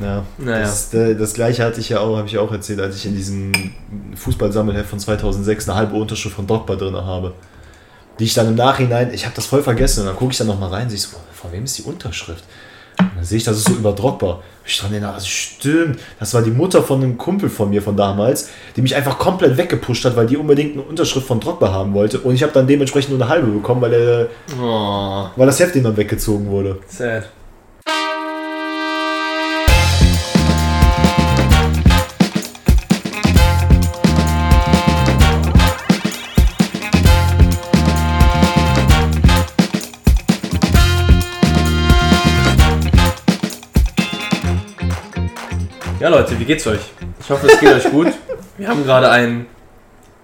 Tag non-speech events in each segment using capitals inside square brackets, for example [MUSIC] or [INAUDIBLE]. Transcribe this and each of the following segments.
Ja, naja. das, äh, das gleiche hatte ich ja auch, habe ich auch erzählt, als ich in diesem Fußballsammelheft von 2006 eine halbe Unterschrift von Drogba drin habe. Die ich dann im Nachhinein, ich habe das voll vergessen und dann gucke ich dann nochmal rein und sehe so, von wem ist die Unterschrift? Und dann sehe ich, das ist so über Drogba. Ich dran denke, also stimmt, das war die Mutter von einem Kumpel von mir von damals, die mich einfach komplett weggepusht hat, weil die unbedingt eine Unterschrift von Drogba haben wollte. Und ich habe dann dementsprechend nur eine halbe bekommen, weil, er, oh. weil das Heft ihm dann weggezogen wurde. Sad. Ja, Leute, wie geht's euch? Ich hoffe, es geht euch gut. Wir haben gerade ein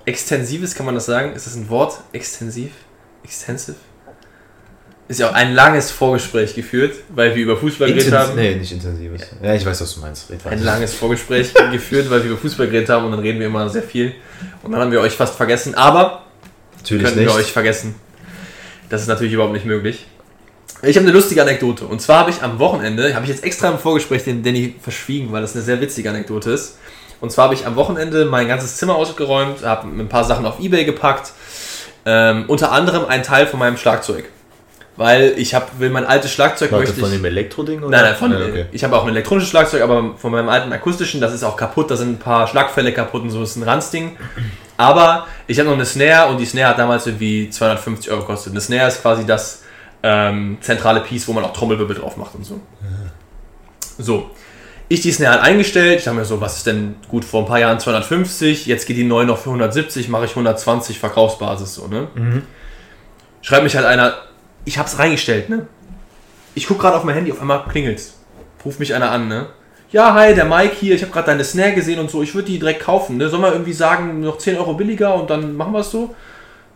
extensives, kann man das sagen? Ist das ein Wort? Extensiv? Extensive? Ist ja auch ein langes Vorgespräch geführt, weil wir über Fußball geredet haben. Nee, nicht intensives. Ja, ich weiß, was du meinst. Ein langes Vorgespräch [LAUGHS] geführt, weil wir über Fußball geredet haben und dann reden wir immer sehr viel. Und dann haben wir euch fast vergessen, aber natürlich können nicht. wir euch vergessen. Das ist natürlich überhaupt nicht möglich. Ich habe eine lustige Anekdote. Und zwar habe ich am Wochenende, habe ich jetzt extra im Vorgespräch den Danny verschwiegen, weil das eine sehr witzige Anekdote ist. Und zwar habe ich am Wochenende mein ganzes Zimmer ausgeräumt, habe ein paar Sachen auf Ebay gepackt. Ähm, unter anderem ein Teil von meinem Schlagzeug. Weil ich hab, will mein altes Schlagzeug Warte, möchte ich, von dem Elektro-Ding? Nein, nein, von, ja, okay. ich habe auch ein elektronisches Schlagzeug, aber von meinem alten akustischen, das ist auch kaputt, da sind ein paar Schlagfälle kaputt und so, das ist ein Ranzding. Aber ich habe noch eine Snare und die Snare hat damals irgendwie 250 Euro gekostet. Eine Snare ist quasi das, ähm, zentrale Piece, wo man auch Trommelwirbel drauf macht und so. Ja. So. Ich die Snare halt eingestellt. Ich dachte mir so, was ist denn gut vor ein paar Jahren 250, jetzt geht die neu noch für 170, mache ich 120 Verkaufsbasis so, ne? Mhm. Schreibt mich halt einer, ich hab's reingestellt, ne? Ich guck gerade auf mein Handy, auf einmal klingelt's. Ruft mich einer an, ne? Ja, hi, der Mike hier, ich habe gerade deine Snare gesehen und so, ich würde die direkt kaufen, ne? Sollen wir irgendwie sagen, noch 10 Euro billiger und dann machen wir es so?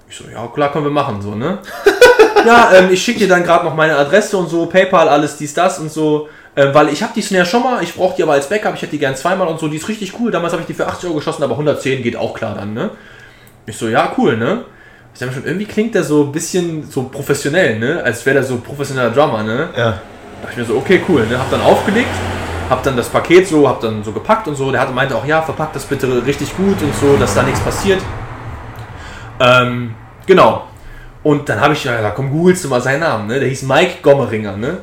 Ich so, ja, klar, können wir machen, so, ne? [LAUGHS] ja, ähm, ich schicke dir dann gerade noch meine Adresse und so, PayPal, alles dies, das und so. Äh, weil ich habe die Snare schon mal, ich brauche die aber als Backup, ich hätte die gern zweimal und so, die ist richtig cool. Damals habe ich die für 80 Euro geschossen, aber 110 geht auch klar dann, ne? Ich so, ja, cool, ne? Ich sag mir schon, irgendwie klingt der so ein bisschen so professionell, ne? Als wäre der so professioneller Drummer, ne? Ja. Da dachte ich mir so, okay, cool, ne? Hab dann aufgelegt, hab dann das Paket so, hab dann so gepackt und so. Der hatte, meinte auch, ja, verpackt das bitte richtig gut und so, dass da nichts passiert. Ähm, genau. Und dann habe ich, ja, komm, googelst du mal seinen Namen, ne? Der hieß Mike Gommeringer, ne?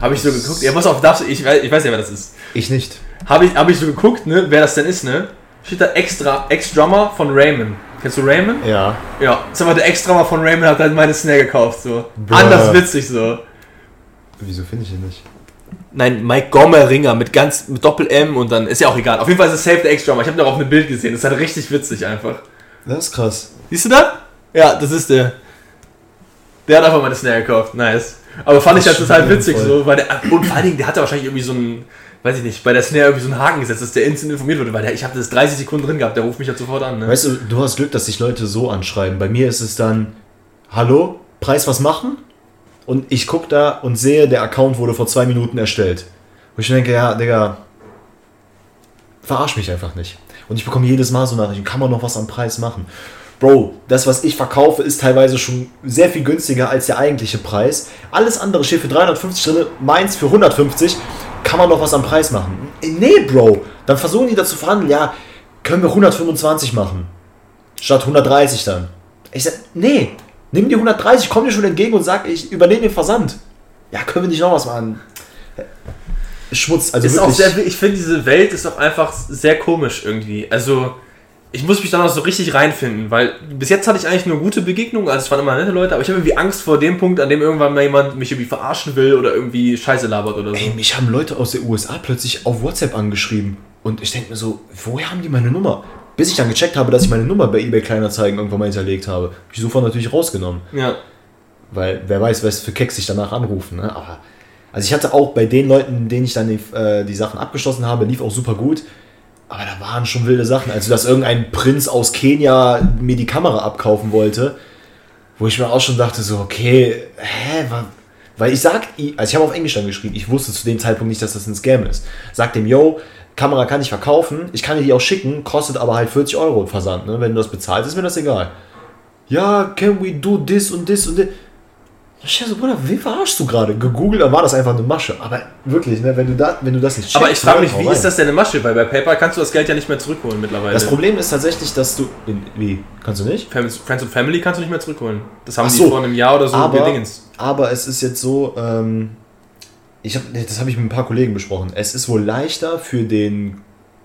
Habe ich so geguckt, ja, pass auf, darfst du, ich, weiß, ich weiß ja, wer das ist. Ich nicht. Habe ich, hab ich so geguckt, ne, wer das denn ist, ne? Steht da extra, Ex-Drummer von Raymond. Kennst du Raymond? Ja. Ja, sag mal, der Ex-Drummer von Raymond hat halt meine Snare gekauft, so. Bruh. Anders witzig, so. Wieso finde ich ihn nicht? Nein, Mike Gommeringer mit ganz, mit Doppel-M und dann, ist ja auch egal. Auf jeden Fall ist es Safe der Ex-Drummer. Ich habe da auch ein Bild gesehen, das ist halt richtig witzig einfach. Das ist krass. Siehst du da? Ja, das ist der. Der hat einfach meine Snare gekauft. Nice. Aber fand ich halt total witzig voll. so, weil der, und vor allen Dingen, der hatte wahrscheinlich irgendwie so einen, weiß ich nicht, bei der Snare irgendwie so einen Haken gesetzt, dass der instant informiert wurde, weil der, ich habe das 30 Sekunden drin gehabt, der ruft mich halt sofort an. Ne? Weißt du, du hast Glück, dass sich Leute so anschreiben. Bei mir ist es dann, hallo, Preis was machen? Und ich gucke da und sehe, der Account wurde vor zwei Minuten erstellt. Wo ich denke, ja, Digga, verarsch mich einfach nicht. Und ich bekomme jedes Mal so Nachrichten, kann man noch was am Preis machen? Bro, das, was ich verkaufe, ist teilweise schon sehr viel günstiger als der eigentliche Preis. Alles andere steht für 350 drin, meins für 150. Kann man doch was am Preis machen? Nee, Bro. Dann versuchen die dazu verhandeln, ja, können wir 125 machen. Statt 130 dann. Ich sag, nee, nimm die 130, komm dir schon entgegen und sag, ich übernehme den Versand. Ja, können wir nicht noch was machen? Schmutz, also ist wirklich. Auch sehr, ich finde, diese Welt ist auch einfach sehr komisch irgendwie. Also, ich muss mich da noch so richtig reinfinden, weil bis jetzt hatte ich eigentlich nur gute Begegnungen, also es waren immer nette Leute, aber ich habe irgendwie Angst vor dem Punkt, an dem irgendwann mal jemand mich irgendwie verarschen will oder irgendwie Scheiße labert oder so. Ey, mich haben Leute aus den USA plötzlich auf WhatsApp angeschrieben und ich denke mir so, woher haben die meine Nummer? Bis ich dann gecheckt habe, dass ich meine Nummer bei eBay Kleinanzeigen irgendwann mal hinterlegt habe. Hab ich sofort natürlich rausgenommen. Ja. Weil wer weiß, was für Keks sich danach anrufen, ne? Aber also ich hatte auch bei den Leuten, denen ich dann die, äh, die Sachen abgeschlossen habe, lief auch super gut. Aber da waren schon wilde Sachen. Also, dass irgendein Prinz aus Kenia mir die Kamera abkaufen wollte, wo ich mir auch schon dachte, so, okay, hä, weil ich sag, also ich habe auf Englisch dann geschrieben, ich wusste zu dem Zeitpunkt nicht, dass das ein Scam ist. Sag dem, yo, Kamera kann ich verkaufen, ich kann dir die auch schicken, kostet aber halt 40 Euro Versand, ne? Wenn du das bezahlst, ist mir das egal. Ja, can we do this und this und this? Ich so, Bruder, wen verarschst du gerade? Gegoogelt, dann war das einfach eine Masche. Aber wirklich, ne, wenn, du da, wenn du das nicht Aber ich frage mich, wie rein. ist das denn eine Masche? Weil bei PayPal kannst du das Geld ja nicht mehr zurückholen mittlerweile. Das Problem ist tatsächlich, dass du. In, wie? Kannst du nicht? Friends Friends and Family kannst du nicht mehr zurückholen. Das haben Ach die so. vor einem Jahr oder so aber, gedingens. aber es ist jetzt so, ähm, ich hab, das habe ich mit ein paar Kollegen besprochen. Es ist wohl leichter für den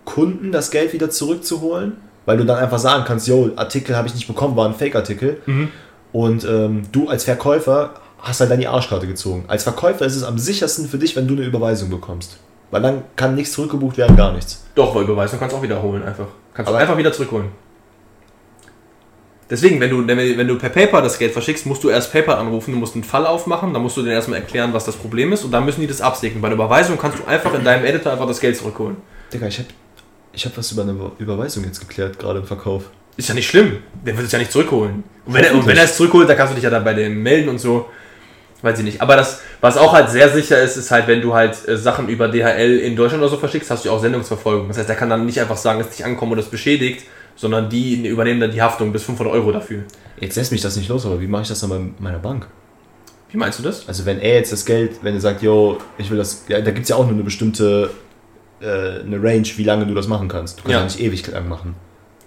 Kunden das Geld wieder zurückzuholen, weil du dann einfach sagen kannst, yo, Artikel habe ich nicht bekommen, war ein Fake-Artikel. Mhm. Und ähm, du als Verkäufer hast halt dann die Arschkarte gezogen. Als Verkäufer ist es am sichersten für dich, wenn du eine Überweisung bekommst. Weil dann kann nichts zurückgebucht werden, gar nichts. Doch, weil Überweisung kannst du auch wiederholen einfach. Kannst du Aber- einfach wieder zurückholen. Deswegen, wenn du, wenn du per PayPal das Geld verschickst, musst du erst PayPal anrufen, du musst einen Fall aufmachen, dann musst du denen erstmal erklären, was das Problem ist und dann müssen die das absegnen. Bei der Überweisung kannst du einfach in deinem Editor einfach das Geld zurückholen. Digga, ich hab, ich hab was über eine Überweisung jetzt geklärt, gerade im Verkauf. Ist ja nicht schlimm. Der wird es ja nicht zurückholen. Und wenn, er, und wenn er es zurückholt, dann kannst du dich ja dann bei dem melden und so. Weiß ich nicht. Aber das, was auch halt sehr sicher ist, ist halt, wenn du halt äh, Sachen über DHL in Deutschland oder so verschickst, hast du ja auch Sendungsverfolgung. Das heißt, der kann dann nicht einfach sagen, es ist nicht angekommen oder es beschädigt, sondern die übernehmen dann die Haftung bis 500 Euro dafür. Jetzt lässt mich das nicht los, aber wie mache ich das dann bei meiner Bank? Wie meinst du das? Also wenn er jetzt das Geld, wenn er sagt, yo, ich will das, ja, da gibt es ja auch nur eine bestimmte, äh, eine Range, wie lange du das machen kannst. Du kannst ja, Ja. nicht ewig lang machen.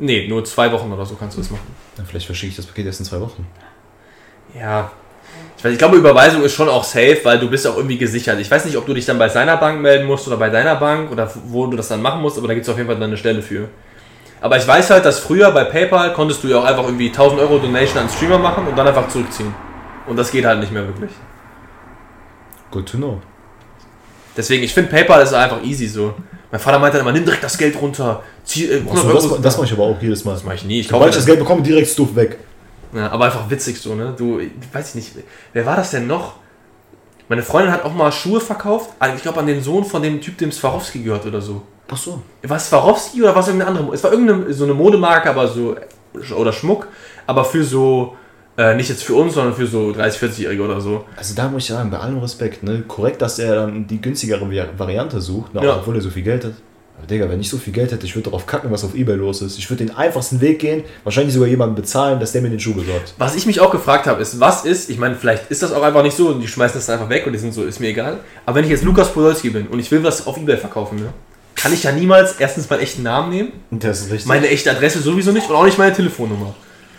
Nee, nur zwei Wochen oder so kannst du das machen. Dann vielleicht verschicke ich das Paket erst in zwei Wochen. Ja. Ich, glaube, Überweisung ist schon auch safe, weil du bist auch irgendwie gesichert. Ich weiß nicht, ob du dich dann bei seiner Bank melden musst oder bei deiner Bank oder wo du das dann machen musst, aber da gibt es auf jeden Fall dann eine Stelle für. Aber ich weiß halt, dass früher bei PayPal konntest du ja auch einfach irgendwie 1000 Euro Donation an Streamer machen und dann einfach zurückziehen. Und das geht halt nicht mehr wirklich. Good to know. Deswegen, ich finde PayPal ist einfach easy so. Mein Vater meinte dann immer, nimm direkt das Geld runter. Zieh, äh, 100 Achso, Euro das, das da. mache ich aber auch jedes Mal. das mache ich nie. Ich Sobald ich das Geld bekomme, direkt Stuff weg. Ja, aber einfach witzig so, ne? Du, weiß ich nicht, wer war das denn noch? Meine Freundin hat auch mal Schuhe verkauft. Ich glaube an den Sohn von dem Typ, dem Swarovski gehört oder so. Ach so. War es Swarovski oder war es irgendeine andere? Es war irgendeine so eine Modemarke, aber so oder Schmuck, aber für so äh, nicht jetzt für uns, sondern für so 30, 40-Jährige oder so. Also da muss ich sagen, bei allem Respekt, ne? Korrekt, dass er dann die günstigere Vari- Variante sucht, ne? Ja. obwohl er so viel Geld hat. Aber Digga, wenn ich so viel Geld hätte, ich würde darauf kacken, was auf Ebay los ist. Ich würde den einfachsten Weg gehen, wahrscheinlich sogar jemanden bezahlen, dass der mir den Schuh besorgt. Was ich mich auch gefragt habe, ist, was ist, ich meine, vielleicht ist das auch einfach nicht so und die schmeißen das einfach weg und die sind so, ist mir egal. Aber wenn ich jetzt Lukas Podolski bin und ich will was auf Ebay verkaufen, ne? Kann ich ja niemals erstens meinen echten Namen nehmen Das ist richtig. Meine echte Adresse sowieso nicht und auch nicht meine Telefonnummer.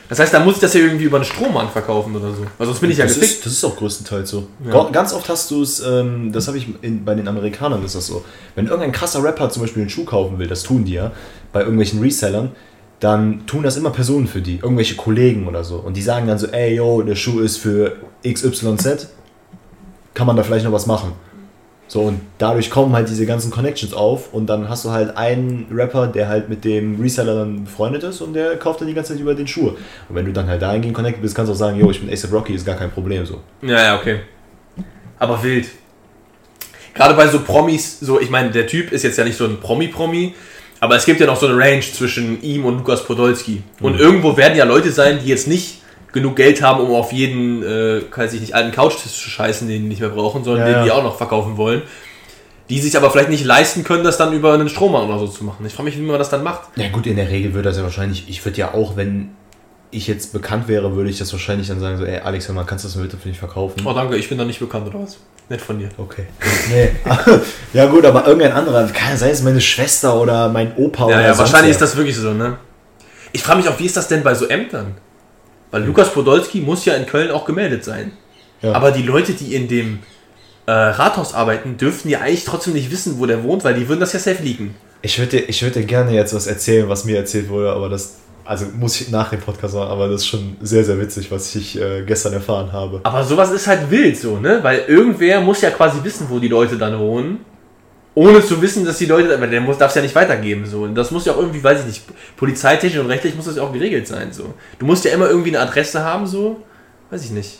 Das heißt, da muss ich das ja irgendwie über einen Strohmann verkaufen oder so. Weil sonst bin ich ja das, gefickt. ist, das ist auch größtenteils so. Ja. Ga- Ganz oft hast du es, ähm, das habe ich in, bei den Amerikanern ist das so. Wenn irgendein krasser Rapper zum Beispiel einen Schuh kaufen will, das tun die ja, bei irgendwelchen Resellern, dann tun das immer Personen für die, irgendwelche Kollegen oder so. Und die sagen dann so, ey, yo, der Schuh ist für XYZ, kann man da vielleicht noch was machen? So, und dadurch kommen halt diese ganzen Connections auf und dann hast du halt einen Rapper, der halt mit dem Reseller dann befreundet ist und der kauft dann die ganze Zeit über den Schuh. Und wenn du dann halt dahingehend connected bist, kannst du auch sagen, yo, ich bin ASAP Rocky, ist gar kein Problem so. Ja, ja, okay. Aber wild. Gerade bei so Promis, so, ich meine, der Typ ist jetzt ja nicht so ein Promi-Promi, aber es gibt ja noch so eine Range zwischen ihm und Lukas Podolski. Und irgendwo werden ja Leute sein, die jetzt nicht genug Geld haben, um auf jeden, äh, weiß ich nicht, alten Couchtisch zu scheißen, den die nicht mehr brauchen, sondern Ja, den die ja. auch noch verkaufen wollen. Die sich aber vielleicht nicht leisten können, das dann über einen Strommann oder so zu machen. Ich frage mich, wie man das dann macht. Ja gut, in der Regel würde das ja wahrscheinlich, ich würde ja auch, wenn ich jetzt bekannt wäre, würde ich das wahrscheinlich dann sagen, so, ey Alex, hör mal, kannst du das bitte für mich verkaufen? Oh, danke, ich bin da nicht bekannt oder was? Nett von dir. Okay. [LAUGHS] Nee. [LAUGHS] ja gut, aber irgendein anderer, kann sei es meine Schwester oder mein Opa Ja, oder ja, sonst wahrscheinlich wer. ist das wirklich so, ne? Ich frage mich auch, wie ist das denn bei so Ämtern? Weil Lukas Podolski muss ja in Köln auch gemeldet sein. Ja. Aber die Leute, die in dem äh, Rathaus arbeiten, dürften ja eigentlich trotzdem nicht wissen, wo der wohnt, weil die würden das ja safe liegen. Ich würde dir, ich würd dir gerne jetzt was erzählen, was mir erzählt wurde, aber das, also muss ich nach dem Podcast machen, aber das ist schon sehr, sehr witzig, was ich äh, gestern erfahren habe. Aber sowas ist halt wild so, ne? Weil irgendwer muss ja quasi wissen, wo die Leute dann wohnen. Ohne zu wissen, dass die Leute, aber der darf es ja nicht weitergeben. So. Und das muss ja auch irgendwie, weiß ich nicht, polizeitechnisch und rechtlich muss das ja auch geregelt sein. So. Du musst ja immer irgendwie eine Adresse haben, so. Weiß ich nicht.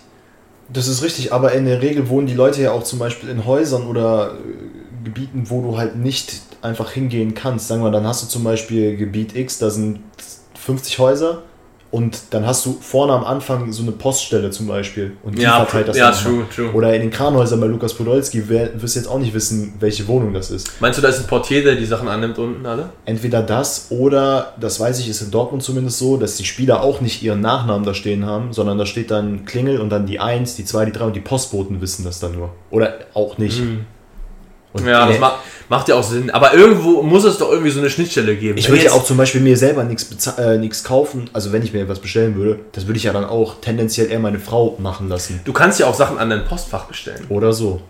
Das ist richtig, aber in der Regel wohnen die Leute ja auch zum Beispiel in Häusern oder äh, Gebieten, wo du halt nicht einfach hingehen kannst. Sagen wir, dann hast du zum Beispiel Gebiet X, da sind 50 Häuser Und dann hast du vorne am Anfang so eine Poststelle zum Beispiel. Und die Ja, verteilt das ja, dann true, true. Oder in den Kranhäusern bei Lukas Podolski wer- wirst du jetzt auch nicht wissen, welche Wohnung das ist. Meinst du, da ist ein Portier, der die Sachen annimmt unten alle? Entweder das oder, das weiß ich, ist in Dortmund zumindest so, dass die Spieler auch nicht ihren Nachnamen da stehen haben, sondern da steht dann Klingel und dann die 1, die 2, die 3 und die Postboten wissen das dann nur. Oder auch nicht. Und Ja, das macht, macht ja auch Sinn. Aber irgendwo muss es doch irgendwie so eine Schnittstelle geben. Ich würde ja auch zum Beispiel mir selber nichts äh, nichts kaufen, also wenn ich mir etwas bestellen würde, das würde ich ja dann auch tendenziell eher meine Frau machen lassen. Du kannst ja auch Sachen an dein Postfach bestellen. Oder so.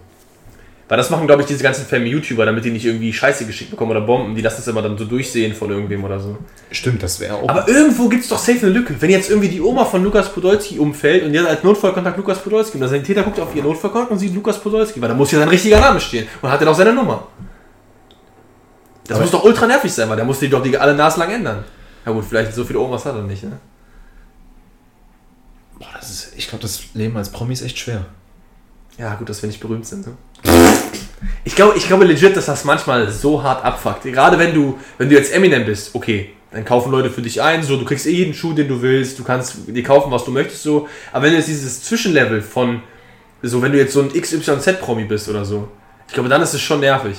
Weil das machen, glaube ich, diese ganzen Family-YouTuber, damit die nicht irgendwie Scheiße geschickt bekommen oder Bomben. Die lassen es immer dann so durchsehen von irgendwem oder so. Stimmt, das wäre auch. Aber irgendwo gibt es doch safe eine Lücke. Wenn jetzt irgendwie die Oma von Lukas Podolski umfällt und hat als Notfallkontakt Lukas Podolski und der Sanitäter guckt auf ihr Notfallkontakt und sieht Lukas Podolski, weil da muss ja sein richtiger Name stehen. Und hat er auch seine Nummer. Das Aber- muss doch ultra nervig sein, weil der muss die doch die alle naslang ändern. Ja gut, vielleicht so viele Omas hat er nicht, ne? Boah, das ist, ich glaube, das Leben als Promi ist echt schwer. Ja, gut, dass wir nicht berühmt sind. Ne? [LAUGHS] Ich glaube, ich glaube legit, dass das manchmal so hart abfuckt. Gerade wenn du, wenn du jetzt Eminem bist, okay, dann kaufen Leute für dich ein, so, du kriegst eh jeden Schuh, den du willst, du kannst dir kaufen, was du möchtest, so. Aber wenn du jetzt dieses Zwischenlevel von, so, wenn du jetzt so ein XYZ-Promi bist oder so, ich glaube, dann ist es schon nervig.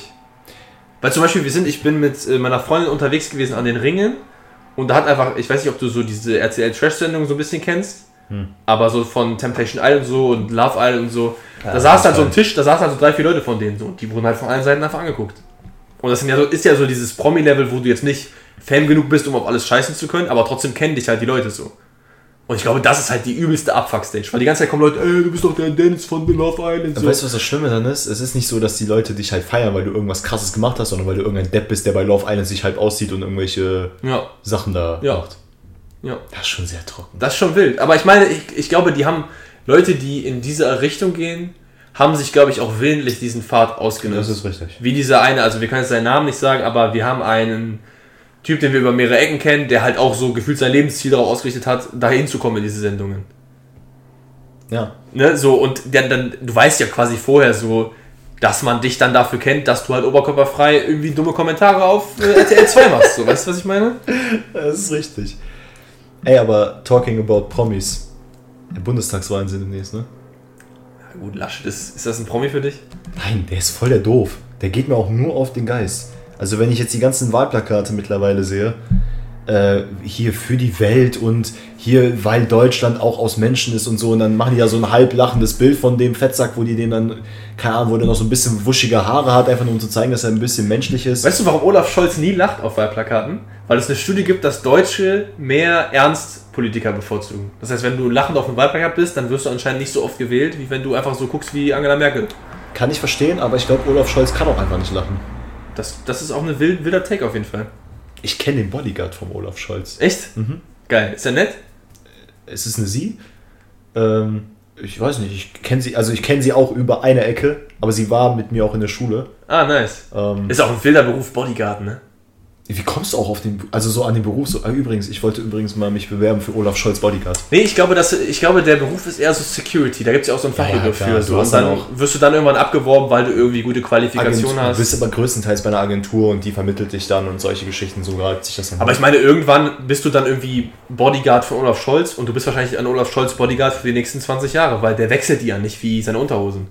Weil zum Beispiel, wir sind, ich bin mit äh, meiner Freundin unterwegs gewesen an den Ringen und da hat einfach, ich weiß nicht, ob du so diese RTL-Trash-Sendung so ein bisschen kennst, aber so von Temptation Island und so und Love Island und so, da Ja, saß dann so toll. ein Tisch, da saßen dann so drei, vier Leute von denen so und die wurden halt von allen Seiten einfach angeguckt. Und das ja so, ist ja so dieses Promi-Level, wo du jetzt nicht Fan genug bist, um auf alles scheißen zu können, aber trotzdem kennen dich halt die Leute so. Und ich glaube, das ist halt die übelste Abfuck-Stage, weil die ganze Zeit kommen Leute, ey, du bist doch der Dennis von The Love Island. So. Weißt du, was das Schlimme dann ist? Es ist nicht so, dass die Leute dich halt feiern, weil du irgendwas krasses gemacht hast, sondern weil du irgendein Depp bist, der bei Love Island sich halt aussieht und irgendwelche Ja, Sachen da Ja. macht. Ja. Das ist schon sehr trocken. Das ist schon wild. Aber ich meine, ich, ich glaube, die haben Leute, die in diese Richtung gehen, haben sich, glaube ich, auch willentlich diesen Pfad ausgenutzt. richtig. Wie dieser eine, also wir können jetzt seinen Namen nicht sagen, aber wir haben einen Typ, den wir über mehrere Ecken kennen, der halt auch so gefühlt sein Lebensziel darauf ausgerichtet hat, dahin zu kommen in diese Sendungen. Ja. Ne, so, und dann, dann, du weißt ja quasi vorher so, dass man dich dann dafür kennt, dass du halt oberkörperfrei irgendwie dumme Kommentare auf äh, RTL 2 machst. So, weißt du, was ich meine? [LAUGHS] Das ist richtig. Ey, aber talking about Promis. Der Bundestagswahlen sind demnächst, ne? Ja, gut, Laschet, ist, ist das ein Promi für dich? Nein, der ist voll der doof. Der geht mir auch nur auf den Geist. Also wenn ich jetzt die ganzen Wahlplakate mittlerweile sehe, äh, hier für die Welt und hier, weil Deutschland auch aus Menschen ist und so, und dann machen die ja so ein halb lachendes Bild von dem Fettsack, wo die den dann, keine Ahnung, wo der noch so ein bisschen wuschige Haare hat, einfach nur um zu zeigen, dass er ein bisschen menschlich ist. Weißt du, warum Olaf Scholz nie lacht auf Wahlplakaten? Weil es eine Studie gibt, dass Deutsche mehr Ernstpolitiker bevorzugen. Das heißt, wenn du lachend auf einem Wahlplakat bist, dann wirst du anscheinend nicht so oft gewählt, wie wenn du einfach so guckst wie Angela Merkel. Kann ich verstehen, aber ich glaube, Olaf Scholz kann auch einfach nicht lachen. Das, das ist auch ein wild, wilder Take auf jeden Fall. Ich kenne den Bodyguard vom Olaf Scholz. Echt? Geil. Ist der nett? Es ist eine Sie. Ähm, ich weiß nicht, ich kenne sie, also ich kenne sie auch über eine Ecke, aber sie war mit mir auch in der Schule. Ah, nice. Ähm, Ist auch ein wilder Beruf, Bodyguard, ne? Wie kommst du auch auf den, also so an den Beruf? So, ah, übrigens, ich wollte übrigens mal mich bewerben für Olaf Scholz Bodyguard. Nee, ich glaube, dass, ich glaube, der Beruf ist eher so Security. Da gibt es ja auch so Ja, Fachbegriff klar, für. du So. Und dann wirst du dann irgendwann abgeworben, weil du irgendwie gute Qualifikation Agentur, hast. Du bist aber größtenteils bei einer Agentur und die vermittelt dich dann und solche Geschichten, so reibt sich das dann. Aber ich meine, irgendwann bist du dann irgendwie Bodyguard von Olaf Scholz und du bist wahrscheinlich ein Olaf Scholz Bodyguard für die nächsten 20 Jahre, weil der wechselt die ja nicht wie seine Unterhosen.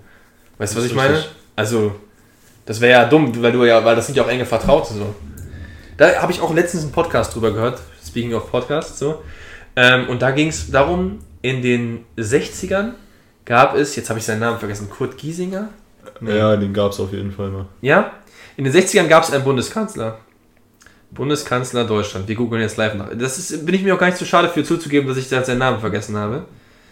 Weißt du, was ich ist meine? richtig. Also, das wäre ja dumm, weil du ja, weil das sind ja auch enge Vertraute so. Da habe ich auch letztens einen Podcast drüber gehört, speaking of Podcasts, so. Ähm, und da ging es darum, in den 60ern gab es, jetzt habe ich seinen Namen vergessen, Kurt Giesinger? ja, den gab es auf jeden Fall mal. Ja, in den 60ern gab es einen Bundeskanzler. Bundeskanzler Deutschland. Wir googeln jetzt live nach. Das ist, bin ich mir auch gar nicht so schade für zuzugeben, dass ich da seinen Namen vergessen habe.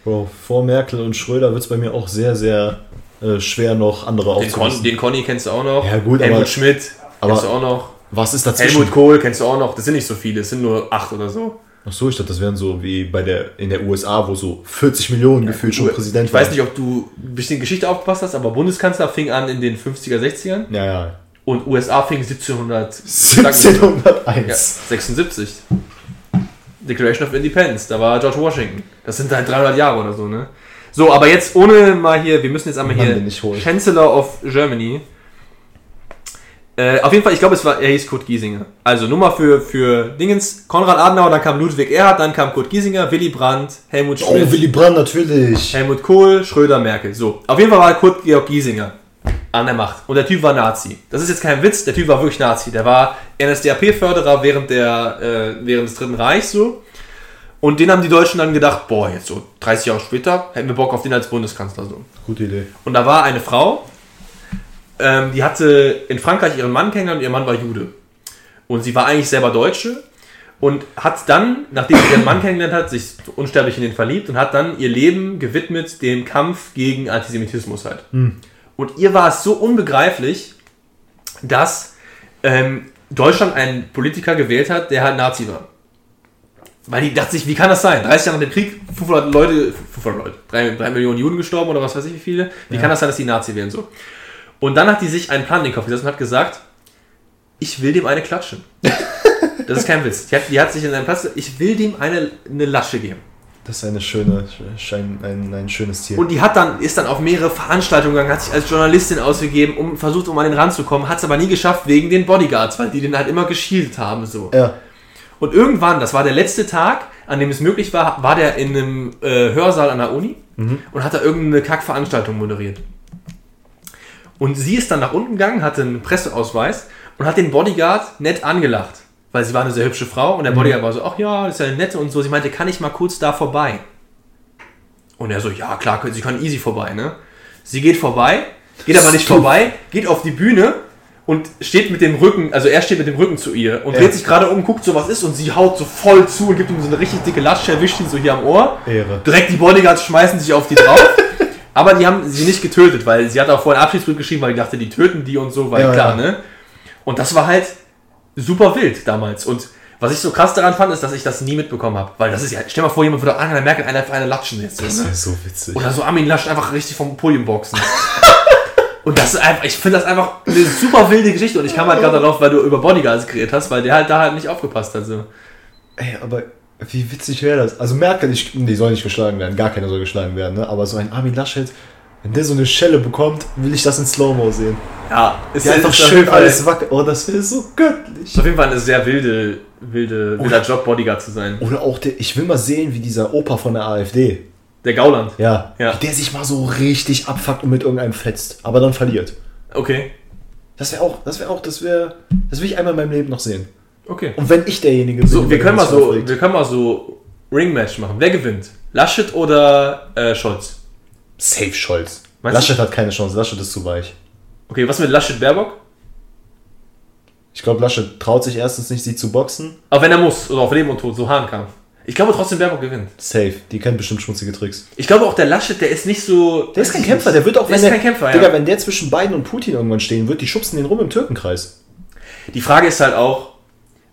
Bro, vor Merkel und Schröder wird es bei mir auch sehr, sehr äh, schwer, noch andere Den, Con, den Conny kennst du auch noch. Ja, gut, Helmut aber- Schmidt aber- kennst du auch noch. Was ist dazwischen? Helmut Kohl kennst du auch noch. Das sind nicht so viele, es sind nur acht oder so. Ach so, ich dachte, das wären so wie bei der in der USA, wo so 40 Millionen gefühlt schon Präsident Ich weiß nicht, ob du ein bisschen Geschichte aufgepasst hast, aber Bundeskanzler fing an in den 50er, 60ern Ja, ja. und USA fing 1700. Ja, 1701. 76. Declaration of Independence, da war George Washington. Das sind halt 300 Jahre oder so, ne? So, aber jetzt ohne mal hier, wir müssen jetzt einmal Mann, hier. Chancellor of Germany. Äh, auf jeden Fall, ich glaube, es war, er hieß Kurt Giesinger. Also Nummer für, für Dingens, Konrad Adenauer, dann kam Ludwig Erhard, dann kam Kurt Giesinger, Willy Brandt, Helmut Oh, Schmidt, Willy Brandt, natürlich. Helmut Kohl, Schröder, Merkel. So, auf jeden Fall war Kurt Georg Giesinger an der Macht. Und der Typ war Nazi. Das ist jetzt kein Witz, der Typ war wirklich Nazi. Der war NSDAP-Förderer während, der, äh, während des Dritten Reichs so. Und den haben die Deutschen dann gedacht, boah, jetzt so 30 Jahre später hätten wir Bock auf den als Bundeskanzler so. Gute Idee. Und da war eine Frau, ähm, die hatte in Frankreich ihren Mann kennengelernt und ihr Mann war Jude. Und sie war eigentlich selber Deutsche und hat dann, nachdem sie ihren Mann kennengelernt hat, sich unsterblich in den verliebt und hat dann ihr Leben gewidmet dem Kampf gegen Antisemitismus halt. Und ihr war es so unbegreiflich, dass ähm, Deutschland einen Politiker gewählt hat, der halt Nazi war. Weil die dachte sich, wie kann das sein? 30 Jahre nach dem Krieg, 500 Leute, 500 Leute, 3, 3 Millionen Juden gestorben oder was weiß ich wie viele. Wie kann das sein, dass die Nazi wählen so? Und dann hat die sich einen Plan in den Kopf gesetzt und hat gesagt, ich will dem eine klatschen. [LAUGHS] Das ist kein Witz. Die hat, die hat sich in einem Platz, ich will dem eine, eine Lasche geben. Das ist eine schöne, schein, ein, ein schönes Ziel. Und die hat dann, ist dann auf mehrere Veranstaltungen gegangen, hat sich als Journalistin ausgegeben, um versucht, um an den ranzukommen, hat es aber nie geschafft wegen den Bodyguards, weil die den halt immer geschielt haben. So. ja. Und irgendwann, das war der letzte Tag, an dem es möglich war, war der in einem äh, Hörsaal an der Uni und hat da irgendeine Kackveranstaltung moderiert. Und sie ist dann nach unten gegangen, hatte einen Presseausweis und hat den Bodyguard nett angelacht. Weil sie war eine sehr hübsche Frau und der Bodyguard war so, ach ja, das ist ja nette und so. Sie meinte, kann ich mal kurz da vorbei? Und er so, ja klar, sie kann easy vorbei, ne? Sie geht vorbei, geht aber nicht vorbei, geht auf die Bühne und steht mit dem Rücken, also er steht mit dem Rücken zu ihr und dreht sich gerade um, guckt so was ist und sie haut so voll zu und gibt ihm so eine richtig dicke Lasche, erwischt ihn so hier am Ohr. Ehre. Direkt die Bodyguards schmeißen sich auf die drauf. Aber die haben sie nicht getötet, weil sie hat auch vorher einen Abschiedsbrief geschrieben, weil die dachte, die töten die und so, weil Ja, klar, ja. ne? Und das war halt super wild damals. Und was ich so krass daran fand, ist, dass ich das nie mitbekommen habe. Weil das ist ja, stell mal vor, jemand würde Angela Merkel einer für eine latschen jetzt. Das ne? wäre so witzig. Oder so Armin Laschet einfach richtig vom Podium boxen. [LAUGHS] und das ist einfach, ich finde das einfach eine super wilde Geschichte. Und ich kam halt gerade darauf, weil du über Bodyguards geredet hast, weil der halt da halt nicht aufgepasst hat. So. Ey, aber wie witzig wäre das? Also Merkel, ich, die soll nicht geschlagen werden, gar keiner soll geschlagen werden, ne? aber so ein Armin Laschet, wenn der so eine Schelle bekommt, will ich das in Slow-Mo sehen. Ja, ist Die einfach schön alles wackelt. Oh, das wäre so göttlich. Auf jeden Fall eine sehr wilde, wilde, wilder Job, Bodyguard zu sein. Oder auch der, ich will mal sehen, wie dieser Opa von der AfD, Der Gauland. ja, Ja. wie der sich mal so richtig abfuckt und mit irgendeinem fetzt, aber dann verliert. Okay. Das wäre auch, das wäre auch, das wäre, das will ich einmal in meinem Leben noch sehen. Okay. Und wenn ich derjenige bin, So, wir können mal so, aufregt. wir können mal so Ringmatch machen. Wer gewinnt? Laschet oder äh, Scholz? Safe Scholz. Meinst du? Laschet hat keine Chance, Laschet ist zu weich. Okay, was mit Laschet Baerbock? Ich glaube, Laschet traut sich erstens nicht, sie zu boxen. Aber wenn er muss, oder auf Leben und Tod, so Hahnkampf. Ich glaube trotzdem, Baerbock gewinnt. Safe. Die kennt bestimmt schmutzige Tricks. Ich glaube auch der Laschet, der ist nicht so. Der ist kein Kämpfer, der wird auch, Der ist der, kein Kämpfer, Digga, ja. wenn der zwischen Biden und Putin irgendwann stehen wird, die schubsen den rum im Türkenkreis. Die Frage ist halt auch,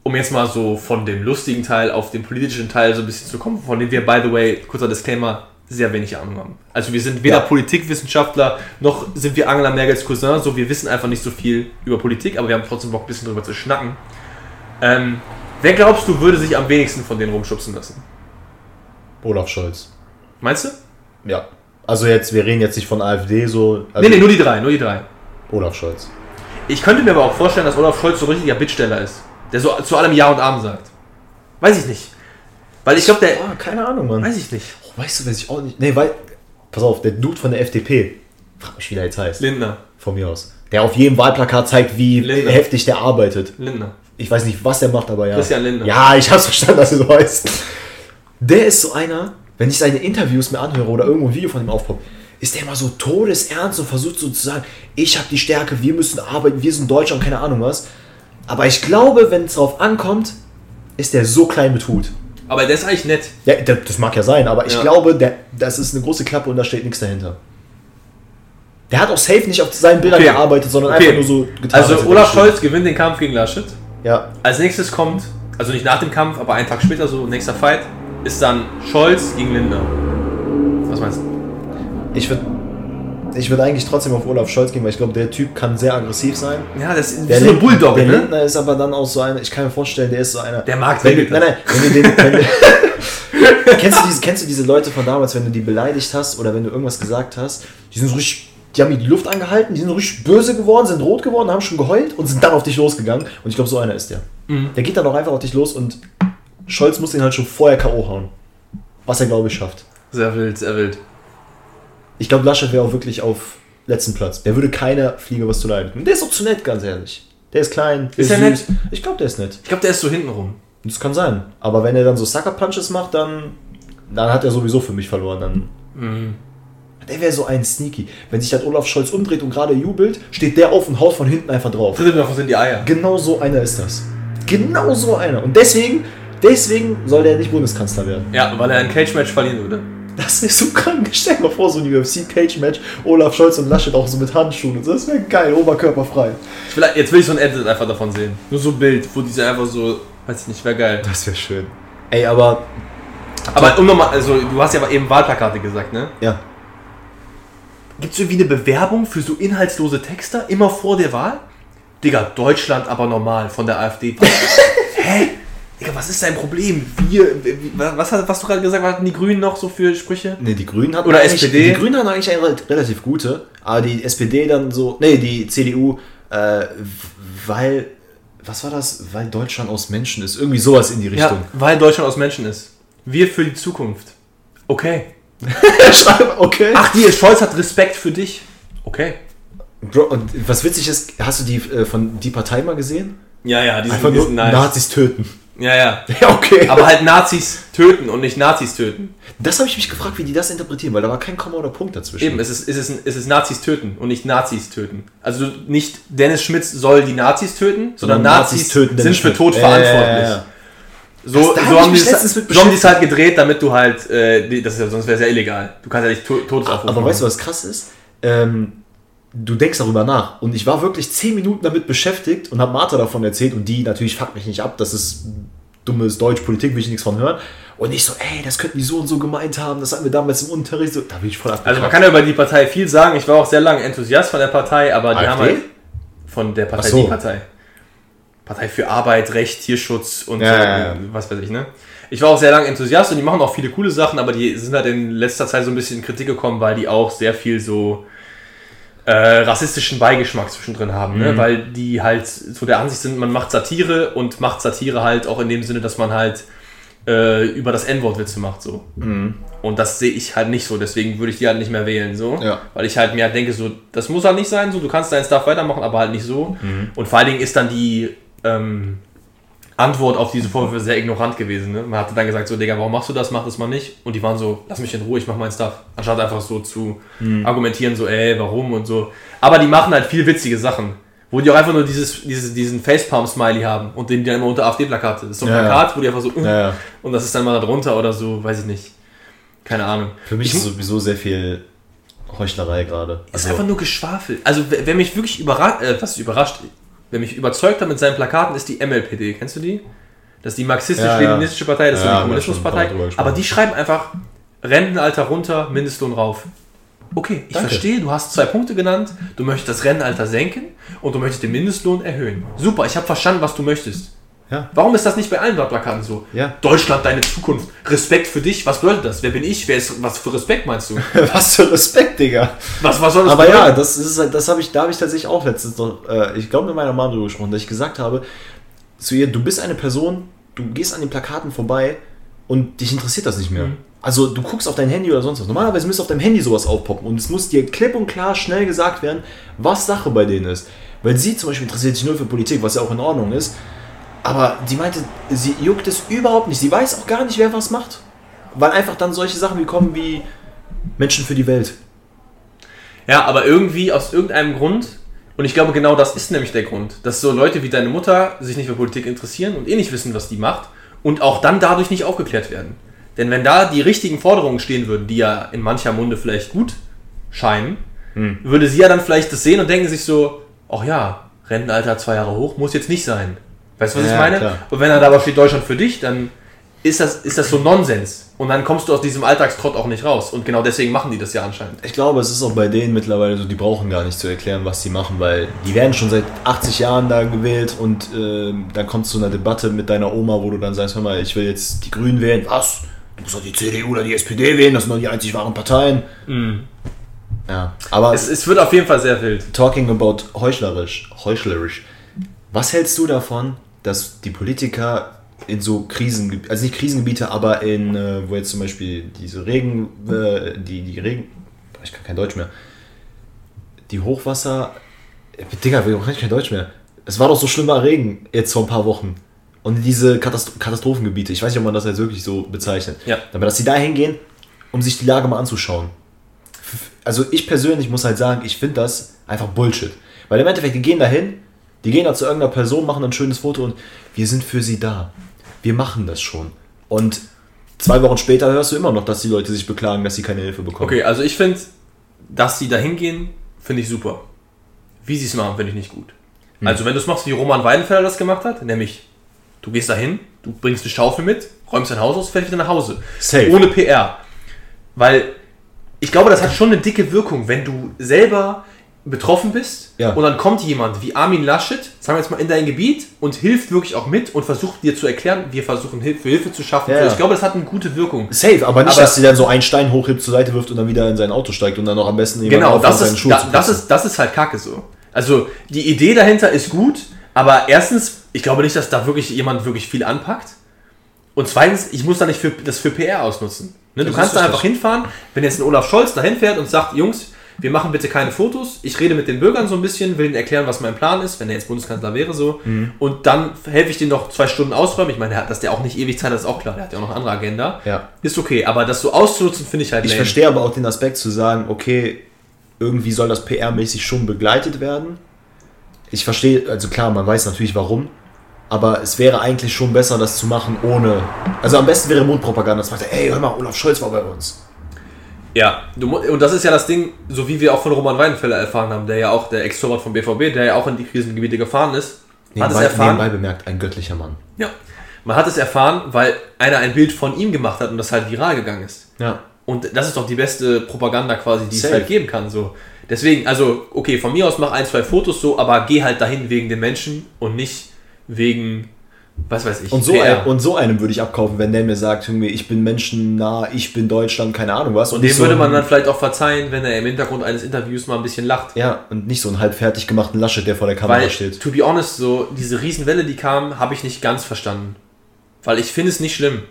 um jetzt mal so von dem lustigen Teil auf den politischen Teil so ein bisschen zu kommen, von dem wir, by the way, kurzer Disclaimer, sehr wenig Ahnung haben. Also wir sind weder Ja. Politikwissenschaftler, noch sind wir Angela Merkels Cousin, so wir wissen einfach nicht so viel über Politik, aber wir haben trotzdem Bock, ein bisschen drüber zu schnacken. Ähm, wer glaubst du, würde sich am wenigsten von denen rumschubsen lassen? Olaf Scholz. Meinst du? Ja. Also jetzt, wir reden jetzt nicht von AfD so. Also nee, nee, nur die drei, nur die drei. Olaf Scholz. Ich könnte mir aber auch vorstellen, dass Olaf Scholz so ein richtiger Bittsteller ist. Der so zu allem Ja und Amen sagt. Weiß ich nicht. Weil ich glaube, der. Ah, keine Ahnung, Mann. Weiß ich nicht. Oh, weißt du, weiß ich auch nicht. Nee, weil. Pass auf, der Dude von der FDP. Frag mich, wie der jetzt heißt. Lindner. Von mir aus. Der auf jedem Wahlplakat zeigt, wie Lindner. heftig der arbeitet. Lindner. Ich weiß nicht, was der macht, aber ja. Christian Lindner. Ja, ich hab's verstanden, dass er so heißt. Der ist so einer, wenn ich seine Interviews mir anhöre oder irgendwo ein Video von ihm aufpoppt, ist der immer so todesernst und versucht so zu sagen, ich habe die Stärke, wir müssen arbeiten, wir sind Deutschland, keine Ahnung was. Aber ich glaube, wenn es drauf ankommt, ist der so klein mit Hut. Aber der ist eigentlich nett. Ja, das mag ja sein, aber ich Ja. glaube, der, das ist eine große Klappe und da steht nichts dahinter. Der hat auch safe nicht auf seinen Bildern Okay. gearbeitet, sondern Okay. einfach nur so getan. Also Olaf Scholz gewinnt den Kampf gegen Laschet. Ja, Als nächstes kommt, also nicht nach dem Kampf, aber einen Tag später, so nächster Fight, ist dann Scholz gegen Lindner. Was meinst du? ich würde ich würd eigentlich trotzdem auf Olaf Scholz gehen, weil ich glaube, der Typ kann sehr aggressiv sein. Ja, das ist Der, so eine Lind- Bulldog, der ne? Lindner ist aber dann auch so einer, ich kann mir vorstellen, der ist so einer. Der mag wenn. Nein, nein, wenn du den. Wenn du, [LAUGHS] kennst, du diese, kennst du diese Leute von damals, wenn du die beleidigt hast oder wenn du irgendwas gesagt hast, die sind so richtig die haben die Luft angehalten, die sind richtig böse geworden, sind rot geworden, haben schon geheult und sind dann auf dich losgegangen. Und ich glaube, so einer ist der. Der geht dann auch einfach auf dich los und Scholz muss den halt schon vorher K.O. hauen. Was er, glaube ich, schafft. Sehr wild, sehr wild. Ich glaube, Laschet wäre auch wirklich auf letzten Platz. Der würde keiner Fliege was zu leiden. Der ist auch zu nett, ganz ehrlich. Der ist klein, der Ist er nett? Ich glaube, der ist nett. Ich glaube, der ist so hintenrum. Das kann sein. Aber wenn er dann so Sucker Punches macht, dann, dann hat er sowieso für mich verloren. Dann, Mhm. der wäre so ein Sneaky. Wenn sich dann Olaf Scholz umdreht und gerade jubelt, steht der auf und haut von hinten einfach drauf. Tritt was in die Eier. Genau so einer ist das. Genau so einer. Und deswegen, deswegen soll der nicht Bundeskanzler werden. Ja, weil er ein Cage-Match verlieren würde. Das ist so krank. Stell dir mal vor, so ein UFC-Cage-Match, Olaf Scholz und Laschet auch so mit Handschuhen und so. Das wäre geil, oberkörperfrei. Ich will, jetzt will ich so ein Edit einfach davon sehen. Nur so ein Bild, wo diese einfach so, weiß ich nicht, wäre geil. Das wäre schön. Ey, aber, Aber um nochmal, also du hast ja aber eben Wahlplakate gesagt, ne? ja. Gibt es irgendwie eine Bewerbung für so inhaltslose Texter immer vor der Wahl? Digga, Deutschland aber normal von der AfD. [LAUGHS] Hä? Digga, was ist dein Problem? Wir, was, hat- was du gerade gesagt hast, hatten die Grünen noch so für Sprüche? Ne, die Grünen hatten Oder eigentlich, SPD? Die Grünen hatten eigentlich eine re- relativ gute, aber die SPD dann so, nee, die CDU, äh, weil, was war das? Weil Deutschland aus Menschen ist. Irgendwie sowas in die Richtung. Ja, weil Deutschland aus Menschen ist. Wir für die Zukunft. Okay. [LAUGHS] Schreib, okay. Ach, die Scholz hat Respekt für dich. Okay. Bro, und was witzig ist, hast du die äh, von die Partei mal gesehen? Ja, ja, die Einfach nur Nazis töten. Ja, ja. [LAUGHS] Ja, okay. Aber halt Nazis töten und nicht Nazis töten. das habe ich mich gefragt, wie die das interpretieren, weil da war kein Komma oder Punkt dazwischen. Eben, es ist, es, ist, es ist Nazis töten und nicht Nazis töten. Also nicht Dennis Schmitz soll die Nazis töten, sondern Nazis, töten sind für. Tod verantwortlich. ja. So, Das- da so, hab haben die so haben die es halt gedreht, damit du halt, äh, das ist ja, sonst wäre es ja illegal. Du kannst ja nicht to Todesaufruf Aber machen. weißt du, was krass ist? Ähm, du denkst darüber nach. Und ich war wirklich 10 Minuten damit beschäftigt und habe Martha davon erzählt. Und die natürlich fuckt mich nicht ab. Das ist dummes Deutsch, Politik, will ich nichts von hören. Und ich so, ey, das könnten die so und so gemeint haben. Das hatten wir damals im Unterricht. So, da bin ich voll abgekracht. Also man kann ja über die Partei viel sagen. Ich war auch sehr lange Enthusiast von der Partei, aber die AfD? haben halt von der Partei, so. die Partei. Partei für Arbeit, Recht, Tierschutz und Ja, so, ja, ja. was weiß ich, ne? Ich war auch sehr lange Enthusiast und die machen auch viele coole Sachen, aber die sind halt in letzter Zeit so ein bisschen in Kritik gekommen, weil die auch sehr viel so äh, rassistischen Beigeschmack zwischendrin haben, Mhm. ne? weil die halt so der Ansicht sind, man macht Satire und macht Satire halt auch in dem Sinne, dass man halt äh, über das N-Wort Witze macht, so. Und das sehe ich halt nicht so, deswegen würde ich die halt nicht mehr wählen, so. Ja. Weil ich halt mir halt denke, so, das muss halt nicht sein, so, du kannst deinen Stuff weitermachen, aber halt nicht so. Mhm. Und vor allen Dingen ist dann die ähm, Antwort auf diese Vorwürfe sehr ignorant gewesen. Ne? Man hatte dann gesagt, so, Digga, warum machst du das, mach das mal nicht. Und die waren so, lass mich in Ruhe, ich mach meinen Stuff. Anstatt einfach so zu Mhm. argumentieren, so, ey, warum und so. Aber die machen halt viel witzige Sachen. Wo die auch einfach nur dieses, dieses, diesen Facepalm-Smiley haben und den die dann immer unter AfD-Plakate. Das ist so ein Ja. Plakat, wo die einfach so, Ja, ja. und das ist dann mal da drunter oder so, weiß ich nicht. Keine Ahnung. Für mich Ich ist sowieso sehr viel Heuchlerei gerade. ist einfach nur Geschwafel. Also, wer, mich wirklich überrascht, äh, was ist überrascht, wer mich überzeugt hat mit seinen Plakaten, ist die MLPD. Kennst du die? Das ist die marxistisch-leninistische Partei, das ist Ja, die Kommunismuspartei. Aber die schreiben einfach Rentenalter runter, Mindestlohn rauf. Okay, ich Danke. verstehe, du hast zwei Punkte genannt. Du möchtest das Rentenalter senken und du möchtest den Mindestlohn erhöhen. Super, ich habe verstanden, was du möchtest. Ja. Warum ist das nicht bei allen Plakaten so? Ja. Deutschland, deine Zukunft. Respekt für dich. Was bedeutet das? Wer bin ich? Wer ist, was für Respekt meinst du? [LAUGHS] Was für Respekt, Digga. Was, was soll das Aber bedeuten? ja, das ist das habe ich, da habe ich tatsächlich auch letztens noch, äh, ich glaube mit meiner Mom drüber gesprochen, dass ich gesagt habe, zu ihr, du bist eine Person, du gehst an den Plakaten vorbei und dich interessiert das nicht mehr. Mhm. Also du guckst auf dein Handy oder sonst was. Normalerweise müsste auf deinem Handy sowas aufpoppen und es muss dir klipp und klar schnell gesagt werden, was Sache bei denen ist. Weil sie zum Beispiel interessiert sich nur für Politik, was ja auch in Ordnung ist. Aber die meinte, sie juckt es überhaupt nicht. Sie weiß auch gar nicht, wer was macht. Weil einfach dann solche Sachen wie kommen wie Menschen für die Welt. Ja, aber irgendwie aus irgendeinem Grund, und ich glaube genau das ist nämlich der Grund, dass so Leute wie deine Mutter sich nicht für Politik interessieren und eh nicht wissen, was die macht und auch dann dadurch nicht aufgeklärt werden. Denn wenn da die richtigen Forderungen stehen würden, die ja in mancher Munde vielleicht gut scheinen, würde sie ja dann vielleicht das sehen und denken sich so, ach ja, Rentenalter zwei Jahre hoch, muss jetzt nicht sein. Weißt du, was Ja, ich meine? klar. Und wenn da aber steht Deutschland für dich, dann ist das, ist das so Nonsens. Und dann kommst du aus diesem Alltagstrott auch nicht raus. Und genau deswegen machen die das ja anscheinend. Ich glaube, es ist auch bei denen mittlerweile so, die brauchen gar nicht zu erklären, was sie machen, weil die werden schon seit 80 Jahren da gewählt und äh, dann kommt es zu einer Debatte mit deiner Oma, wo du dann sagst, hör mal, ich will jetzt die Grünen wählen. Was? Du musst doch die CDU oder die SPD wählen, das sind doch die einzig wahren Parteien. Ja, aber Es, es wird auf jeden Fall sehr wild. talking about heuchlerisch, heuchlerisch. Was hältst du davon, dass die Politiker in so Krisengebiete, also nicht Krisengebiete, aber in, äh, wo jetzt zum Beispiel diese Regen, äh, die, die Regen, ich kann kein Deutsch mehr, die Hochwasser, Digga, wir kann ich kein Deutsch mehr. Es war doch so schlimmer Regen jetzt vor ein paar Wochen. Und diese Katast Katastrophengebiete, ich weiß nicht, ob man das jetzt wirklich so bezeichnet. Ja. Aber dass sie da hingehen, um sich die Lage mal anzuschauen. Also ich persönlich muss halt sagen, ich finde das einfach Bullshit. Weil im Endeffekt, die gehen da hin, die gehen da zu irgendeiner Person, machen ein schönes Foto und wir sind für sie da. Wir machen das schon. Und zwei Wochen später hörst du immer noch, dass die Leute sich beklagen, dass sie keine Hilfe bekommen. Okay, also ich finde, dass sie da hingehen, finde ich super. Wie sie es machen, finde ich nicht gut. Hm. Also wenn du es machst, wie Roman Weidenfeller das gemacht hat, nämlich du gehst da hin, du bringst eine Schaufel mit, räumst dein Haus aus, fährst wieder nach Hause. Safe. Ohne PR. Weil ich glaube, das hat schon eine dicke Wirkung, wenn du selber betroffen bist Ja. und dann kommt jemand wie Armin Laschet, sagen wir jetzt mal, in dein Gebiet und hilft wirklich auch mit und versucht dir zu erklären, wir versuchen Hilfe, Hilfe zu schaffen. Ja. Ich glaube, das hat eine gute Wirkung. Safe, aber nicht, Aber- dass sie dann so einen Stein hochhebt, zur Seite wirft und dann wieder in sein Auto steigt und dann noch am besten jemand Genau, das seinen ist, Schuh da, das, ist, das ist halt kacke so. Also die Idee dahinter ist gut, aber erstens, ich glaube nicht, dass da wirklich jemand wirklich viel anpackt. Und zweitens, ich muss da nicht für, das für PR ausnutzen. Ne, du kannst da einfach hinfahren, wenn jetzt ein Olaf Scholz da hinfährt und sagt, Jungs, wir machen bitte keine Fotos, ich rede mit den Bürgern so ein bisschen, will ihnen erklären, was mein Plan ist, wenn er jetzt Bundeskanzler wäre so. Mhm. Und dann helfe ich denen noch zwei Stunden ausräumen. Ich meine, hat- dass der auch nicht ewig Zeit hat, ist auch klar, der hat ja auch noch eine andere Agenda. Ja. Ist okay, aber das so auszunutzen, finde ich halt Ich lame. verstehe aber auch den Aspekt zu sagen, okay, irgendwie soll das PR-mäßig schon begleitet werden. Ich verstehe, also klar, man weiß natürlich warum, aber es wäre eigentlich schon besser, das zu machen ohne. Also am besten wäre Mundpropaganda, dass man sagt, ey, hör mal, Olaf Scholz war bei uns. Ja, du, und das ist ja das Ding, so wie wir auch von Roman Weidenfeller erfahren haben, der ja auch der Ex-Torwart vom BVB, der ja auch in die Krisengebiete gefahren ist. hat es Nebenbei, erfahren. nebenbei bemerkt, ein göttlicher Mann. Ja. Man hat es erfahren, weil einer ein Bild von ihm gemacht hat und das halt viral gegangen ist. Ja. Und das ist doch die beste Propaganda quasi, die es Safe. halt geben kann. So. Deswegen, also, okay, von mir aus mach ein, zwei Fotos so, aber geh halt dahin wegen den Menschen und nicht wegen, was weiß ich, Und so, ein, und so einem würde ich abkaufen, wenn der mir sagt, irgendwie, ich bin menschennah, ich bin Deutschland, keine Ahnung was. und dem so würde man dann vielleicht auch verzeihen, wenn er im Hintergrund eines Interviews mal ein bisschen lacht. Ja, und nicht so einen halb fertig gemachten Laschet, der vor der Kamera Weil, steht. to be honest, so diese Riesenwelle, die kam, habe ich nicht ganz verstanden. Weil ich finde es nicht schlimm,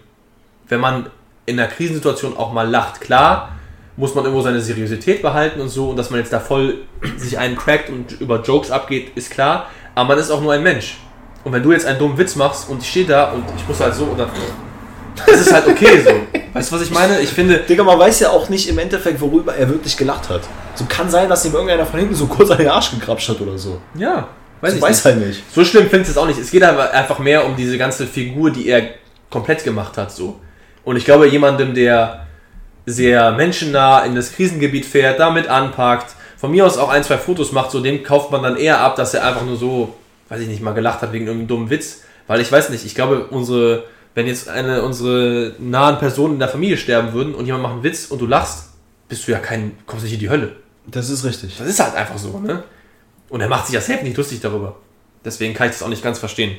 wenn man in einer Krisensituation auch mal lacht. Klar, muss man irgendwo seine Seriosität behalten und so und dass man jetzt da voll sich einen crackt und über Jokes abgeht, ist klar. Aber man ist auch nur ein Mensch. Und wenn du jetzt einen dummen Witz machst und ich stehe da und ich muss halt so und dann. Das ist halt okay so. Weißt du, was ich meine? Ich finde, Digga, man weiß ja auch nicht im Endeffekt, worüber er wirklich gelacht hat. So kann sein, dass ihm irgendeiner von hinten so kurz an den Arsch gekrapscht hat oder so. ja, weiß Ich ich weiß nicht. halt nicht. So schlimm finde ich es auch nicht. Es geht aber einfach mehr um diese ganze Figur, die er komplett gemacht hat. So. Und ich glaube, jemandem, der sehr menschennah in das Krisengebiet fährt, damit anpackt, von mir aus auch ein, zwei Fotos macht, so dem kauft man dann eher ab, dass er einfach nur so, weiß ich nicht, mal gelacht hat wegen irgendeinem dummen Witz. Weil ich weiß nicht, ich glaube, unsere, wenn jetzt eine unsere nahen Personen in der Familie sterben würden und jemand macht einen Witz und du lachst, bist du ja kein, kommst nicht in die Hölle. Das ist richtig. Das ist halt einfach so, ne? Und er macht sich ja selbst nicht lustig darüber. Deswegen kann ich das auch nicht ganz verstehen.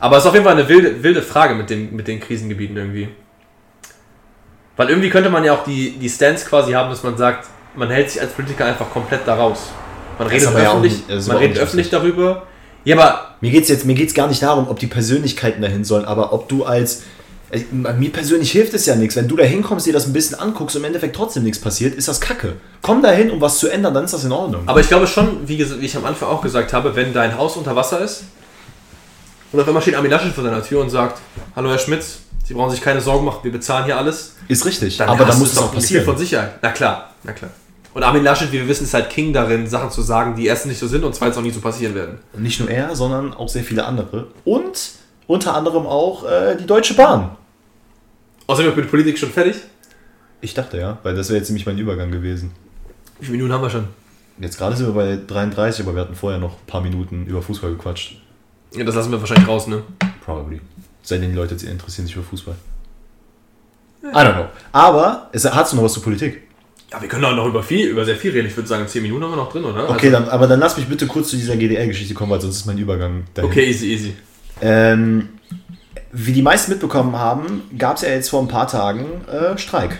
Aber es ist auf jeden Fall eine wilde, wilde Frage mit, dem, mit den Krisengebieten irgendwie. Weil irgendwie könnte man ja auch die, die Stance quasi haben, dass man sagt, man hält sich als Politiker einfach komplett da raus. Man redet öffentlich, nicht- man redet öffentlich darüber. Ja, aber Mir geht's jetzt, mir geht's gar nicht darum, ob die Persönlichkeiten dahin sollen, aber ob du als. äh, Mir persönlich hilft es ja nichts. Wenn du da hinkommst, dir das ein bisschen anguckst und im Endeffekt trotzdem nichts passiert, ist das Kacke. Komm da hin, um was zu ändern, dann ist das in Ordnung. Aber ich glaube schon, wie, ich am Anfang auch gesagt habe, wenn dein Haus unter Wasser ist und auf einmal steht Armin Laschet vor deiner Tür und sagt, hallo Herr Schmitz, Sie brauchen sich keine Sorgen machen, wir bezahlen hier alles. ist richtig. Dann aber dann muss es doch auch ein Gefühl passieren. von Sicherheit. Na klar, na klar. Und Armin Laschet, wie wir wissen, ist halt King darin, Sachen zu sagen, die erstens nicht so sind und zweitens auch nie so passieren werden. Nicht nur er, sondern auch sehr viele andere. Und unter anderem auch äh, die Deutsche Bahn. Außerdem mit Politik schon fertig. Ich dachte ja, weil das wäre jetzt nämlich mein Übergang gewesen. Wie viele Minuten haben wir schon? Jetzt gerade sind wir bei 33, aber wir hatten vorher noch ein paar Minuten über Fußball gequatscht. Ja, das lassen wir wahrscheinlich raus, ne? Probably. Seitdem die Leute jetzt interessieren sich für Fußball. I don't know. Aber, es, hast du noch was zur Politik? Ja, wir können auch noch über viel, über sehr viel reden. Ich würde sagen, 10 Minuten haben wir noch drin, oder? Okay, dann, aber dann lass mich bitte kurz zu dieser GDL-Geschichte kommen, weil sonst ist mein Übergang dahin. Okay, easy, easy. Ähm, wie die meisten mitbekommen haben, gab es ja jetzt vor ein paar Tagen äh, Streik.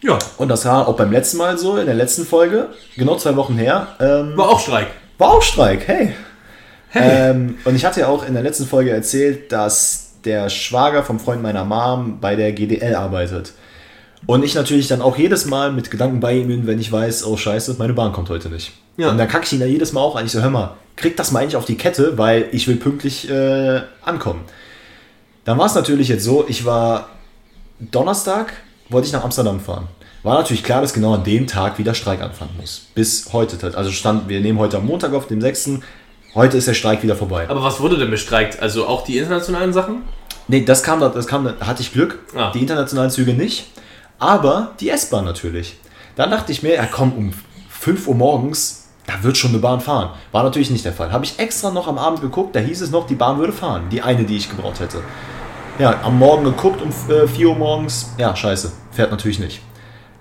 Ja. Und das war auch beim letzten Mal so, in der letzten Folge, genau zwei Wochen her. Ähm, War auch Streik. war auch Streik, hey. Hey. Ähm, und ich hatte ja auch in der letzten Folge erzählt, dass der Schwager vom Freund meiner Mom bei der GDL arbeitet. Und ich natürlich dann auch jedes Mal mit Gedanken bei ihm bin, wenn ich weiß, oh scheiße, meine Bahn kommt heute nicht. Ja. Und dann kacke ich ihn da jedes Mal auch an. Ich so, hör mal, krieg das mal eigentlich auf die Kette, weil ich will pünktlich äh, ankommen. Dann war es natürlich jetzt so, ich war Donnerstag, wollte ich nach Amsterdam fahren. War natürlich klar, dass genau an dem Tag wieder Streik anfangen muss. Bis heute. Also stand, wir nehmen heute am Montag auf, dem 6. Heute ist der Streik wieder vorbei. Aber was wurde denn bestreikt? Also auch die internationalen Sachen? Nee, das kam, da- das kam, da hatte ich Glück. Ah. Die internationalen Züge nicht. Aber die S-Bahn natürlich. Dann dachte ich mir, ja komm, um 5 Uhr morgens, da wird schon eine Bahn fahren. War natürlich nicht der Fall. Habe ich extra noch am Abend geguckt, da hieß es noch, die Bahn würde fahren. Die eine, die ich gebraucht hätte. Ja, am Morgen geguckt um äh, 4 Uhr morgens. Ja, scheiße, fährt natürlich nicht.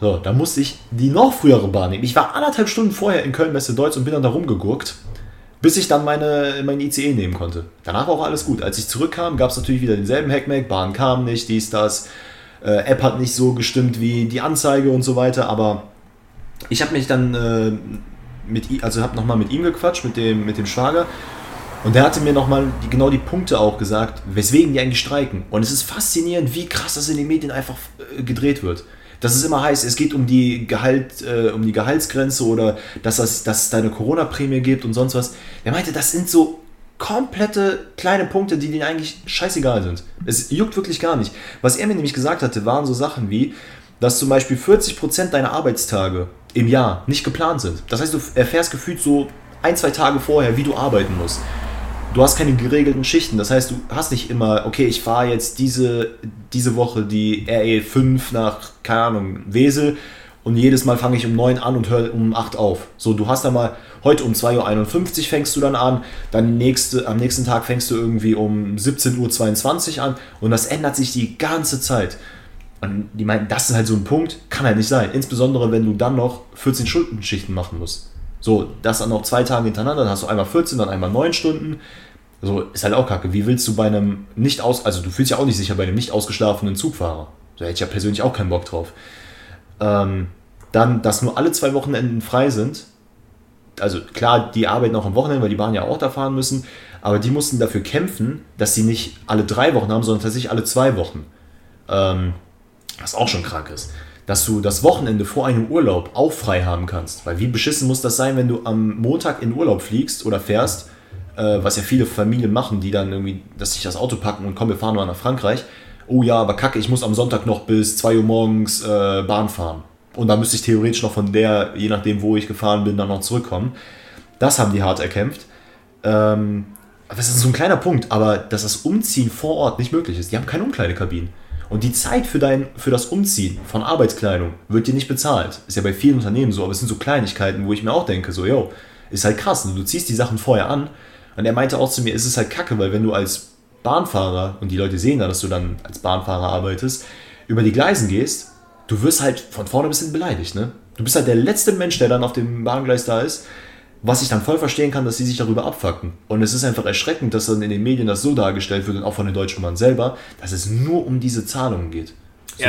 So, da musste ich die noch frühere Bahn nehmen. Ich war anderthalb Stunden vorher in Köln-Messe Deutsch und bin dann da rumgegurkt, bis ich dann meine, mein ICE nehmen konnte. Danach war auch alles gut. Als ich zurückkam, gab es natürlich wieder denselben Hackmack. Bahn kam nicht, dies, das. Äh, App hat nicht so gestimmt wie die Anzeige und so weiter. Aber ich habe mich dann äh, mit ihm, also habe nochmal mit ihm gequatscht, mit dem, mit dem Schwager. Und der hatte mir nochmal die, genau die Punkte auch gesagt, weswegen die eigentlich streiken. Und es ist faszinierend, wie krass das in den Medien einfach äh, gedreht wird. Dass es immer heißt, es geht um die, Gehalt, äh, um die Gehaltsgrenze oder dass, das, dass es da eine Corona-Prämie gibt und sonst was. Er meinte, das sind so komplette kleine Punkte, die denen eigentlich scheißegal sind. Es juckt wirklich gar nicht. Was er mir nämlich gesagt hatte, waren so Sachen wie, dass zum Beispiel 40% deiner Arbeitstage im Jahr nicht geplant sind. Das heißt, du erfährst gefühlt so ein, zwei Tage vorher, wie du arbeiten musst. Du hast keine geregelten Schichten. Das heißt, du hast nicht immer, okay, ich fahre jetzt diese, diese Woche die RE5 nach, keine Ahnung, Wesel und jedes Mal fange ich um 9 an und höre um 8 auf. So, du hast dann mal, heute um 2.51 Uhr fängst du dann an, dann nächste, am nächsten Tag fängst du irgendwie um 17.22 Uhr an und das ändert sich die ganze Zeit. Und die meinten, das ist halt so ein Punkt, kann halt nicht sein. Insbesondere, wenn du dann noch 14 Stunden Schichten machen musst. So, das dann noch zwei Tage hintereinander, dann hast du einmal 14, dann einmal 9 Stunden. So, ist halt auch kacke. Wie willst du bei einem nicht aus, also du fühlst ja auch nicht sicher bei einem nicht ausgeschlafenen Zugfahrer. Da hätte ich ja persönlich auch keinen Bock drauf. Ähm, dann, dass nur alle zwei Wochenenden frei sind. Also klar, die arbeiten auch am Wochenende, weil die Bahn ja auch da fahren müssen. Aber die mussten dafür kämpfen, dass sie nicht alle drei Wochen haben, sondern tatsächlich alle zwei Wochen. Ähm, was auch schon krank ist. Dass du das Wochenende vor einem Urlaub auch frei haben kannst. Weil wie beschissen muss das sein, wenn du am Montag in Urlaub fliegst oder fährst, äh, was ja viele Familien machen, die dann irgendwie, dass sich das Auto packen und komm, wir fahren mal nach Frankreich. Oh ja, aber kacke, ich muss am Sonntag noch bis 2 Uhr morgens äh, Bahn fahren. Und dann müsste ich theoretisch noch von der, je nachdem, wo ich gefahren bin, dann noch zurückkommen. Das haben die hart erkämpft. Ähm, das ist so ein kleiner Punkt, aber dass das Umziehen vor Ort nicht möglich ist. Die haben keine Umkleidekabinen. Und die Zeit für, dein, für das Umziehen von Arbeitskleidung wird dir nicht bezahlt. Ist ja bei vielen Unternehmen so, aber es sind so Kleinigkeiten, wo ich mir auch denke, so, yo, ist halt krass. Du ziehst die Sachen vorher an. Und er meinte auch zu mir, es ist halt kacke, weil wenn du als Bahnfahrer, und die Leute sehen da, dass du dann als Bahnfahrer arbeitest, über die Gleisen gehst, du wirst halt von vorne bis hinten beleidigt, ne? Du bist halt der letzte Mensch, der dann auf dem Bahngleis da ist, was ich dann voll verstehen kann, dass sie sich darüber abfacken. Und es ist einfach erschreckend, dass dann in den Medien das so dargestellt wird und auch von den Deutschen Bahn selber, dass es nur um diese Zahlungen geht.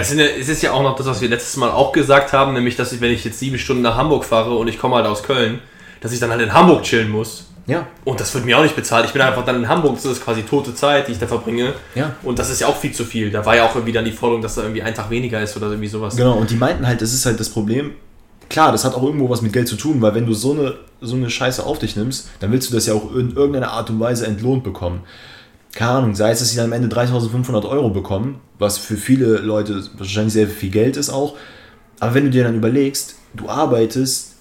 Sind ja, es ist ja auch noch das, was wir letztes Mal auch gesagt haben, nämlich, dass ich, wenn ich jetzt sieben Stunden nach Hamburg fahre und ich komme halt aus Köln, dass ich dann halt in Hamburg chillen muss. Ja, Und das wird mir auch nicht bezahlt. Ich bin einfach dann in Hamburg, das ist quasi tote Zeit, die ich da verbringe. Ja. Und das ist ja auch viel zu viel. Da war ja auch irgendwie dann die Forderung, dass da irgendwie ein Tag weniger ist oder irgendwie sowas. Genau, und die meinten halt, das ist halt das Problem. Klar, das hat auch irgendwo was mit Geld zu tun, weil wenn du so eine, so eine Scheiße auf dich nimmst, dann willst du das ja auch in irgendeiner Art und Weise entlohnt bekommen. Keine Ahnung, sei es, dass sie dann am Ende 3500 Euro bekommen, was für viele Leute wahrscheinlich sehr viel Geld ist auch. Aber wenn du dir dann überlegst, du arbeitest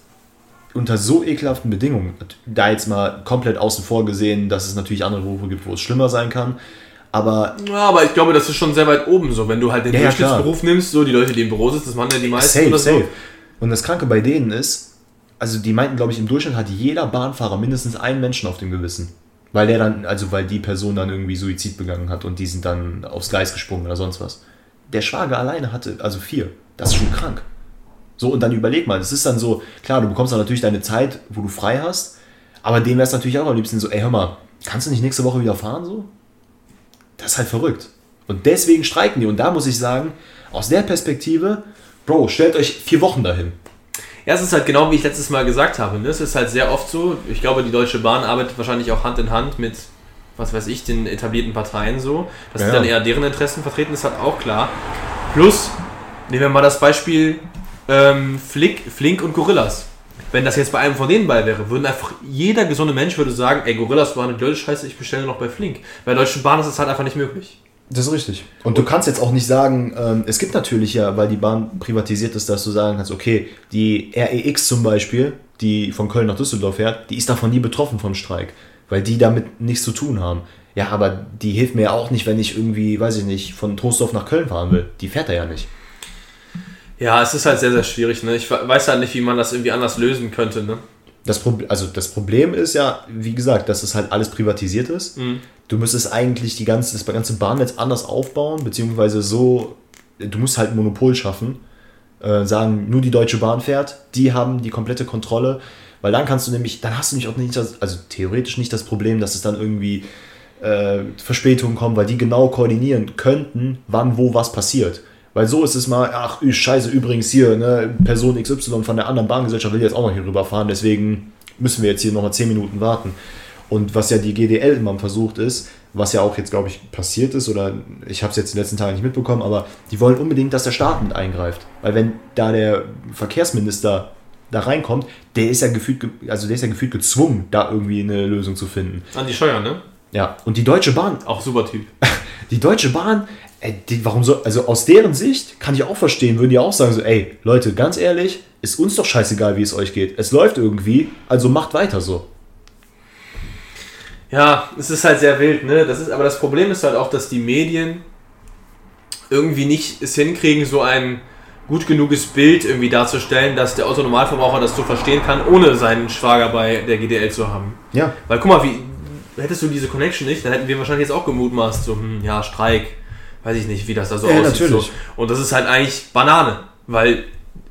unter so ekelhaften Bedingungen, da jetzt mal komplett außen vor gesehen, dass es natürlich andere Berufe gibt, wo es schlimmer sein kann, aber Ja, aber ich glaube, das ist schon sehr weit oben so. Wenn du halt den Ja, ja, Durchschnittsberuf nimmst, so die Leute, die im Büro sitzen, das machen ja die meisten Safe, oder so. safe. Und das Kranke bei denen ist, also die meinten, glaube ich, im Durchschnitt hat jeder Bahnfahrer mindestens einen Menschen auf dem Gewissen. Weil der dann, also weil die Person dann irgendwie Suizid begangen hat und die sind dann aufs Gleis gesprungen oder sonst was. Der Schwager alleine hatte, also vier. Das ist schon krank. So, und dann überleg mal, das ist dann so, klar, du bekommst dann natürlich deine Zeit, wo du frei hast, aber dem wäre es natürlich auch am liebsten so, ey, hör mal, kannst du nicht nächste Woche wieder fahren so? Das ist halt verrückt. Und deswegen streiken die. Und da muss ich sagen, aus der Perspektive Bro, stellt euch vier Wochen dahin. Ja, es ist halt genau wie ich letztes Mal gesagt habe. Ne? Es ist halt sehr oft so. Ich glaube, die Deutsche Bahn arbeitet wahrscheinlich auch Hand in Hand mit, was weiß ich, den etablierten Parteien so. Dass Ja. die dann eher deren Interessen vertreten, ist halt auch klar. Plus, nehmen wir mal das Beispiel ähm, Flick, Flink und Gorillas. Wenn das jetzt bei einem von denen bei wäre, würden einfach jeder gesunde Mensch würde sagen, ey, Gorillas waren eine blöde Scheiße, ich bestelle noch bei Flink. Bei der Deutschen Bahn ist es halt einfach nicht möglich. Das ist richtig. Und du kannst jetzt auch nicht sagen, ähm, es gibt natürlich ja, weil die Bahn privatisiert ist, dass du sagen kannst, okay, die REX zum Beispiel, die von Köln nach Düsseldorf fährt, die ist davon nie betroffen vom Streik, weil die damit nichts zu tun haben. Ja, aber die hilft mir ja auch nicht, wenn ich irgendwie, weiß ich nicht, von Troisdorf nach Köln fahren will. Die fährt er ja nicht. Ja, es ist halt sehr, sehr schwierig. Ne? Ich weiß halt nicht, wie man das irgendwie anders lösen könnte. Ne? Das, also das Problem ist ja, wie gesagt, dass es halt alles privatisiert ist. Du müsstest eigentlich die ganze, das ganze Bahnnetz anders aufbauen, beziehungsweise so, du musst halt ein Monopol schaffen. Äh, sagen, nur die Deutsche Bahn fährt, die haben die komplette Kontrolle, weil dann kannst du nämlich, dann hast du nämlich auch nicht das, also theoretisch nicht das Problem, dass es dann irgendwie äh, Verspätungen kommen, weil die genau koordinieren könnten, wann wo was passiert. Weil so ist es mal, ach, scheiße, übrigens hier, ne, Person XY von der anderen Bahngesellschaft will jetzt auch noch hier rüberfahren, deswegen müssen wir jetzt hier nochmal 10 Minuten warten. Und was ja die GDL immer versucht ist, was ja auch jetzt, glaube ich, passiert ist, oder ich habe es jetzt in den letzten Tagen nicht mitbekommen, aber die wollen unbedingt, dass der Staat mit eingreift. Weil wenn da der Verkehrsminister da reinkommt, der ist ja gefühlt, ge- also der ist ja gefühlt gezwungen, da irgendwie eine Lösung zu finden. An die Scheuer, ne? Ja, und die Deutsche Bahn, Auch super Typ. [LAUGHS] die Deutsche Bahn, ey, die, warum so, also aus deren Sicht kann ich auch verstehen, würden die auch sagen so, ey, Leute, ganz ehrlich, ist uns doch scheißegal, wie es euch geht. Es läuft irgendwie, also macht weiter so. Ja, es ist halt sehr wild, ne? Das ist, aber das Problem ist halt auch, dass die Medien irgendwie nicht es hinkriegen, so ein gut genuges Bild irgendwie darzustellen, dass der Autonormalverbraucher das so verstehen kann, ohne seinen Schwager bei der GDL zu haben. Ja, Weil guck mal, wie hättest du diese Connection nicht, dann hätten wir wahrscheinlich jetzt auch gemutmaßt, so, hm, ja, Streik, weiß ich nicht, wie das da so Ja, aussieht. natürlich. So. Und das ist halt eigentlich Banane, weil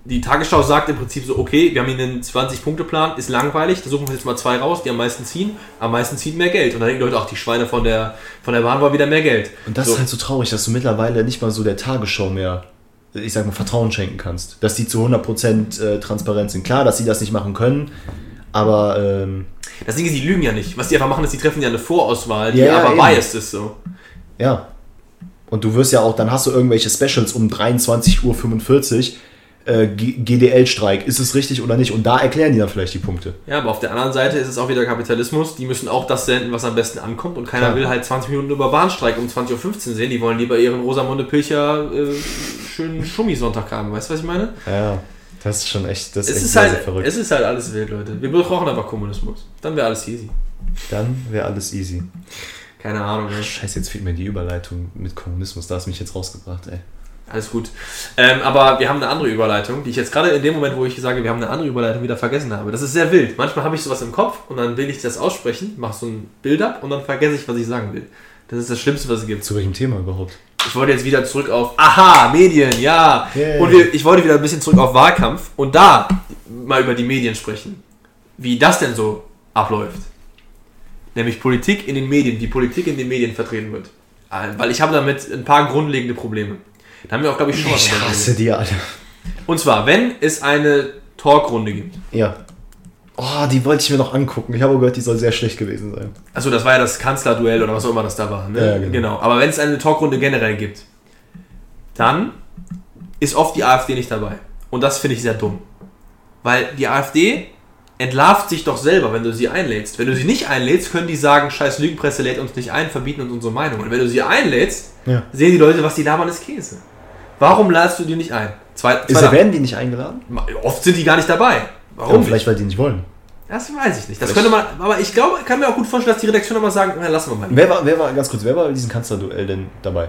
die Tagesschau sagt im Prinzip so, okay, wir haben hier einen 20-Punkte-Plan, ist langweilig, da suchen wir jetzt mal zwei raus, die am meisten ziehen, am meisten ziehen mehr Geld. Und dann denken die Leute, ach, die Schweine von der, von der Bahn wollen wieder mehr Geld. und das so. ist halt so traurig, dass du mittlerweile nicht mal so der Tagesschau mehr, ich sag mal, Vertrauen schenken kannst. Dass die zu 100% äh, transparent sind. Klar, dass sie das nicht machen können, aber ähm, Das Ding ist, die lügen ja nicht. Was die einfach machen, ist, die treffen ja eine Vorauswahl, die ja, aber eben. biased ist so. ja. Und du wirst ja auch, dann hast du irgendwelche Specials um 23.45 Uhr, äh, GDL-Streik, ist es richtig oder nicht? Und da erklären die dann vielleicht die Punkte. Ja, aber auf der anderen Seite ist es auch wieder Kapitalismus. Die müssen auch das senden, was am besten ankommt. Und keiner Klar. will halt 20 Minuten über Bahnstreik um 20.15 Uhr sehen. Die wollen lieber ihren Rosamunde Pilcher äh, schönen Schummisonntag haben. Weißt du, was ich meine? Ja, das ist schon echt, das Es ist, halt, es ist halt alles wild, Leute. Wir brauchen aber Kommunismus. Dann wäre alles easy. Dann wäre alles easy. Keine Ahnung, ey. Scheiße, jetzt fehlt mir die Überleitung mit Kommunismus. Da hast du mich jetzt rausgebracht, ey. Alles gut. Ähm, aber wir haben eine andere Überleitung, die ich jetzt gerade in dem Moment, wo ich sage, wir haben eine andere Überleitung, wieder vergessen habe. Das ist sehr wild. Manchmal habe ich sowas im Kopf und dann will ich das aussprechen, mache so ein Bild ab und dann vergesse ich, was ich sagen will. Das ist das Schlimmste, was es gibt. Zu welchem Thema überhaupt? Ich wollte jetzt wieder zurück auf, aha, Medien, ja. Yay. Und wir, ich wollte wieder ein bisschen zurück auf Wahlkampf und da mal über die Medien sprechen. Wie das denn so abläuft. Nämlich Politik in den Medien, wie Politik in den Medien vertreten wird. Äh, Weil ich habe damit ein paar grundlegende Probleme. Da haben wir auch, glaube ich, schon mal Ich hasse die alle. Und zwar, wenn es eine Talkrunde gibt. Ja. Oh, die wollte ich mir noch angucken. Ich habe gehört, die soll sehr schlecht gewesen sein. Also das war ja das Kanzlerduell oder was auch immer das da war. Ne? Ja, genau. Aber wenn es eine Talkrunde generell gibt, dann ist oft die AfD nicht dabei. Und das finde ich sehr dumm. Weil die AfD entlarvt sich doch selber, wenn du sie einlädst. Wenn du sie nicht einlädst, können die sagen, scheiß Lügenpresse lädt uns nicht ein, verbieten uns unsere Meinung. Und wenn du sie einlädst, Ja. sehen die Leute, was die labern, ist Käse. Warum ladest du die nicht ein? Zwei, Ist, zwei, werden die nicht eingeladen? oft sind die gar nicht dabei. Warum? Ja, vielleicht, weil die nicht wollen. Das weiß ich nicht. Das Vielleicht- könnte man, aber ich glaube, kann mir auch gut vorstellen, dass die Redaktion immer sagen, na, lassen wir mal. Wer war, wer war, ganz kurz, wer war bei diesem Kanzlerduell denn dabei?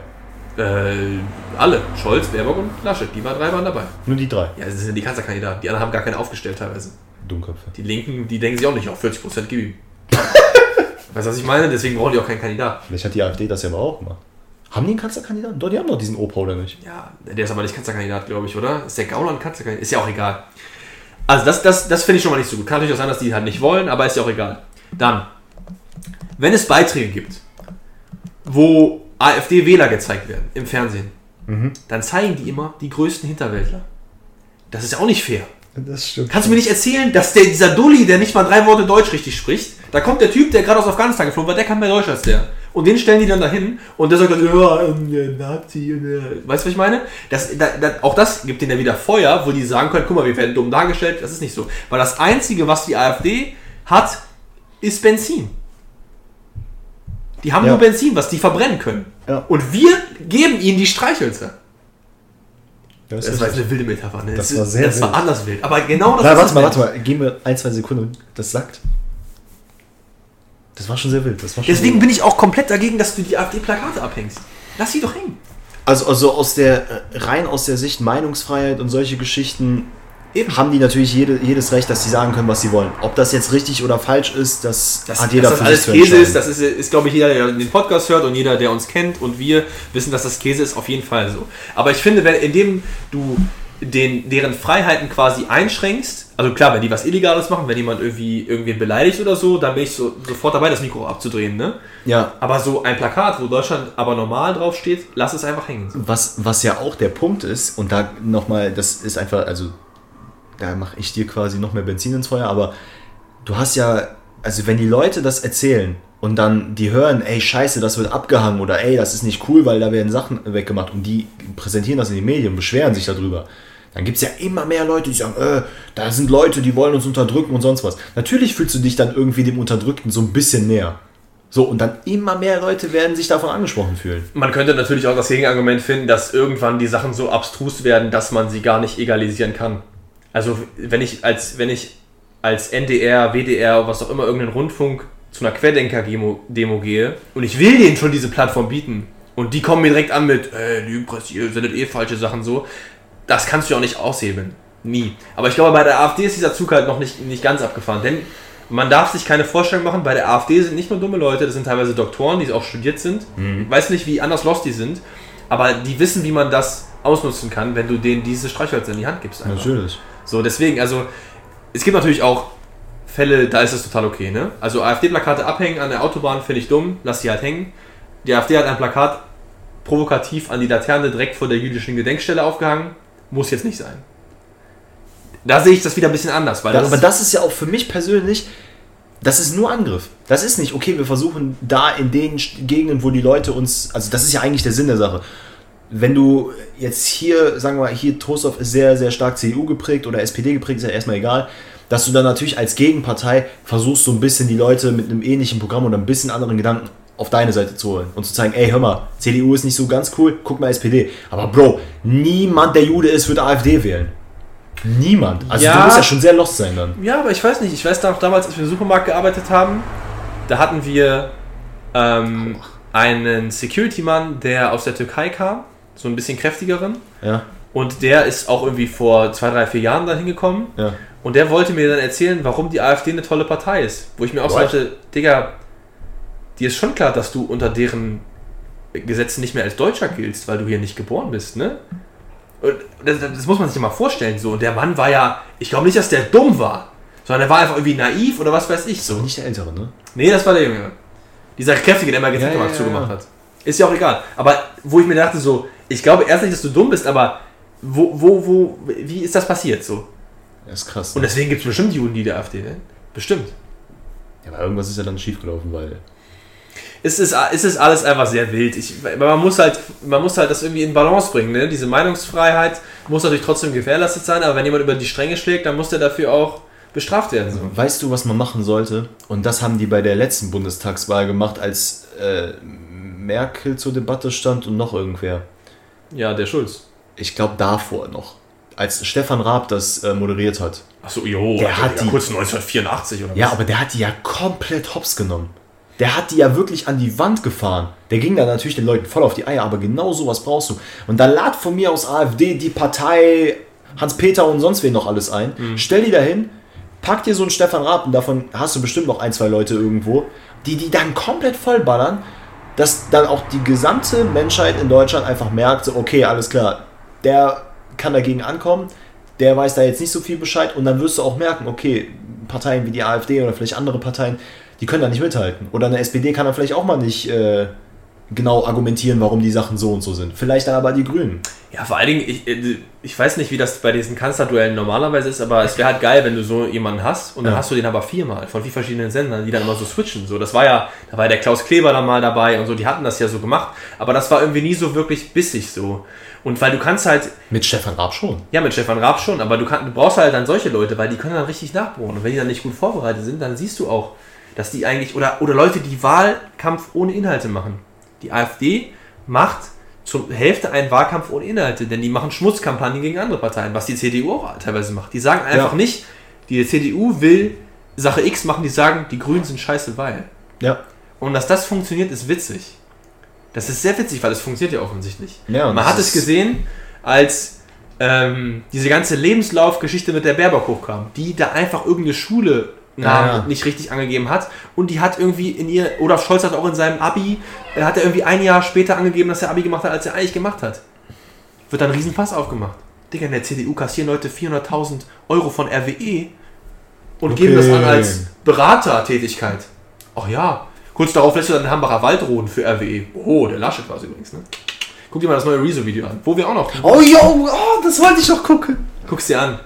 Äh, alle. Scholz, Baerbock und Laschet. Die waren drei waren dabei. Nur die drei. Ja, das sind die Kanzlerkandidaten. Die anderen haben gar keine aufgestellt teilweise. Dummköpfe. Die Linken, die denken sich auch nicht, auf 40% gib ihm. weißt du, was ich meine? Deswegen brauchen die auch keinen Kandidaten. Vielleicht hat die AfD das ja aber auch gemacht. Haben die einen Kanzlerkandidaten? Doch, die haben doch diesen Opa, oder nicht? Ja, der ist aber nicht Kanzlerkandidat, glaube ich, oder? Ist der Gauland ein Kanzlerkandidat? Ist ja auch egal. Also das, das, das finde ich schon mal nicht so gut. Kann natürlich auch sein, dass die halt nicht wollen, aber ist ja auch egal. Dann, wenn es Beiträge gibt, wo AfD-Wähler gezeigt werden im Fernsehen, dann zeigen die immer die größten Hinterwäldler. Das ist ja auch nicht fair. Das stimmt. Kannst du mir nicht erzählen, dass der, dieser Dulli, der nicht mal drei Worte Deutsch richtig spricht, da kommt der Typ, der gerade aus Afghanistan geflogen war, der kann mehr Deutsch als der. Und den stellen die dann dahin und der sagt dann, ja, äh, Nazi, äh. weißt du, was ich meine? Das, da, da, auch das gibt denen ja wieder Feuer, wo die sagen können, guck mal, wir werden dumm dargestellt, das ist nicht so. Weil das Einzige, was die AfD hat, ist Benzin. Die haben Ja. nur Benzin, was die verbrennen können. Ja. Und wir geben ihnen die Streichhölzer. Das, Das war jetzt eine wilde Metapher, ne? Das war sehr das war wild. anders wild. Aber genau das Na, warte mal, warte mal. Gehen wir ein, zwei Sekunden. Das sagt. Das war schon sehr wild. Das war schon Deswegen sehr bin ich auch komplett dagegen, dass du die AfD-Plakate abhängst. Lass sie doch hängen. Also, also aus der, äh, rein aus der Sicht Meinungsfreiheit und solche Geschichten Eben. haben die natürlich jede, jedes Recht, dass sie sagen können, was sie wollen. Ob das jetzt richtig oder falsch ist, das, Das, hat jeder dass das alles Käse ist, das ist, ist glaube ich, jeder, der den Podcast hört und jeder, der uns kennt und wir wissen, dass das Käse ist, auf jeden Fall so. Aber ich finde, wenn, indem du den, deren Freiheiten quasi einschränkst, also klar, wenn die was Illegales machen, wenn jemand irgendwie irgendwen beleidigt oder so, dann bin ich so, sofort dabei, das Mikro abzudrehen, ne? Ja, Aber so ein Plakat, wo Deutschland aber normal draufsteht, lass es einfach hängen. was, was ja auch der Punkt ist, und da nochmal, das ist einfach, also da mache ich dir quasi noch mehr Benzin ins Feuer, aber du hast ja, also wenn die Leute das erzählen und dann die hören, ey, scheiße, das wird abgehangen oder ey, das ist nicht cool, weil da werden Sachen weggemacht und die präsentieren das in den Medien, beschweren sich darüber. Dann gibt es ja immer mehr Leute, die sagen, äh, da sind Leute, die wollen uns unterdrücken und sonst was. Natürlich fühlst du dich dann irgendwie dem Unterdrückten so ein bisschen näher. So, und dann immer mehr Leute werden sich davon angesprochen fühlen. Man könnte natürlich auch das Gegenargument finden, dass irgendwann die Sachen so abstrus werden, dass man sie gar nicht egalisieren kann. Also wenn ich als, wenn ich als NDR, WDR, was auch immer, irgendeinen Rundfunk zu einer Querdenker-Demo Demo gehe und ich will denen schon diese Plattform bieten und die kommen mir direkt an mit, äh, Lügenpresse, ihr sendet eh falsche Sachen so, das kannst du ja auch nicht aushebeln. Nie. Aber ich glaube, bei der AfD ist dieser Zug halt noch nicht, nicht ganz abgefahren, denn man darf sich keine Vorstellung machen, bei der AfD sind nicht nur dumme Leute, das sind teilweise Doktoren, die auch studiert sind. Ich weiß nicht, wie anders los die sind, aber die wissen, wie man das ausnutzen kann, wenn du denen diese Streichhölzer in die Hand gibst. einfach. Natürlich. So, deswegen, also, es gibt natürlich auch Fälle, da ist es total okay, ne? Also AfD-Plakate abhängen an der Autobahn finde ich dumm, lass sie halt hängen. Die AfD hat ein Plakat provokativ an die Laterne direkt vor der jüdischen Gedenkstelle aufgehangen. Muss jetzt nicht sein. Da sehe ich das wieder ein bisschen anders, weil Ja, das, aber das ist ja auch für mich persönlich, das ist nur Angriff. Das ist nicht, okay, wir versuchen da in den Gegenden, wo die Leute uns, also das ist ja eigentlich der Sinn der Sache. Wenn du jetzt hier, sagen wir mal, hier Trostorf ist sehr, sehr stark CDU geprägt oder SPD geprägt, ist ja erstmal egal, dass du dann natürlich als Gegenpartei versuchst, so ein bisschen die Leute mit einem ähnlichen Programm oder ein bisschen anderen Gedanken auf deine Seite zu holen und zu zeigen, ey, hör mal, CDU ist nicht so ganz cool, guck mal SPD. Aber Bro, niemand, der Jude ist, wird AfD wählen. Niemand. Also Ja. du musst ja schon sehr lost sein dann. Ja, aber ich weiß nicht. Ich weiß noch damals, als wir im Supermarkt gearbeitet haben, da hatten wir ähm, einen Security-Mann, der aus der Türkei kam, so ein bisschen kräftigeren. Ja, Und der ist auch irgendwie vor zwei, drei, vier Jahren da hingekommen. ja. Und der wollte mir dann erzählen, warum die AfD eine tolle Partei ist. Wo ich mir auch so dachte, Digga, dir ist schon klar, dass du unter deren Gesetzen nicht mehr als Deutscher giltst, weil du hier nicht geboren bist, ne? Und das, das muss man sich mal vorstellen. So. Und der Mann war ja, ich glaube nicht, dass der dumm war, sondern er war einfach irgendwie naiv oder was weiß ich. So nicht der Ältere, ne? Nee, das war der Junge. Dieser Kräftige, der mal Ja, Getränkemarkt ja, zugemacht ja. hat. Ist ja auch egal. Aber wo ich mir dachte, so, ich glaube erst nicht, dass du dumm bist, aber wo, wo, wo, wie ist das passiert so? Das ist krass. Und Ne? deswegen gibt es bestimmt Juden, die der AfD wählen. Bestimmt. Ja, aber irgendwas ist ja dann schiefgelaufen, weil. Es ist, es ist alles einfach sehr wild. Ich, man, muss halt, man muss halt das irgendwie in Balance bringen. Ne? Diese Meinungsfreiheit muss natürlich trotzdem gewährleistet sein, aber wenn jemand über die Stränge schlägt, dann muss der dafür auch bestraft werden. So. Weißt du, was man machen sollte? Und das haben die bei der letzten Bundestagswahl gemacht, als äh, Merkel zur Debatte stand und noch irgendwer. Ja, der Schulz. Ich glaube davor noch. Als Stefan Raab das äh, moderiert hat. Achso, jo, Der hat die- kurz 1984 oder Ja, aber der hat die ja komplett hops genommen. Der hat die ja wirklich an die Wand gefahren. Der ging da natürlich den Leuten voll auf die Eier, aber genau sowas brauchst du. Und da lad von mir aus AfD die Partei Hans-Peter und sonst wen noch alles ein. Stell die da hin, pack dir so einen Stefan Raab und davon hast du bestimmt noch ein, zwei Leute irgendwo, die die dann komplett vollballern, dass dann auch die gesamte Menschheit in Deutschland einfach merkt, so, okay, alles klar, der kann dagegen ankommen, der weiß da jetzt nicht so viel Bescheid und dann wirst du auch merken, okay, Parteien wie die AfD oder vielleicht andere Parteien, die können da nicht mithalten. Oder eine SPD kann dann vielleicht auch mal nicht äh, genau argumentieren, warum die Sachen so und so sind. Vielleicht dann aber die Grünen. Ja, vor allen Dingen, ich, äh, ich weiß nicht, wie das bei diesen Kanzlerduellen normalerweise ist, aber es wäre halt geil, wenn du so jemanden hast und dann Ja. hast du den aber viermal von vier verschiedenen Sendern, die dann immer so switchen. So, das war ja, da war der Klaus Kleber dann mal dabei und so, die hatten das ja so gemacht, aber das war irgendwie nie so wirklich bissig so. Und weil du kannst halt, Mit Stefan Raab schon. ja, mit Stefan Raab schon, aber du, kann, du brauchst halt dann solche Leute, weil die können dann richtig nachbohren. Und wenn die dann nicht gut vorbereitet sind, dann siehst du auch, dass die eigentlich, oder, oder Leute, die Wahlkampf ohne Inhalte machen. Die AfD macht zur Hälfte einen Wahlkampf ohne Inhalte, denn die machen Schmutzkampagnen gegen andere Parteien, was die CDU auch teilweise macht. Die sagen einfach Ja. nicht, die CDU will Sache X machen, die sagen, die Grünen sind scheiße, weil. Ja. Und dass das funktioniert, ist witzig. Das ist sehr witzig, weil es funktioniert ja offensichtlich. Ja, Man hat es gesehen, als ähm, diese ganze Lebenslaufgeschichte mit der Baerbock hochkam, die da einfach irgendeine Schule Namen Ja, ja. nicht richtig angegeben hat und die hat irgendwie in ihr, Olaf Scholz hat auch in seinem Abi, äh, hat er irgendwie ein Jahr später angegeben, dass er Abi gemacht hat, als er eigentlich gemacht hat. Wird dann ein Riesenfass aufgemacht. Digga, in der CDU kassieren Leute 400.000 Euro von RWE und Okay. geben das an als Beratertätigkeit. Ach ja. Kurz darauf lässt du dann den Hambacher Wald roden für RWE. Oh, der Laschet war es übrigens, ne? Guck dir mal das neue Rezo-Video an. Wo wir auch noch. Oh, yo, oh, das wollte ich noch gucken. Guck's dir an.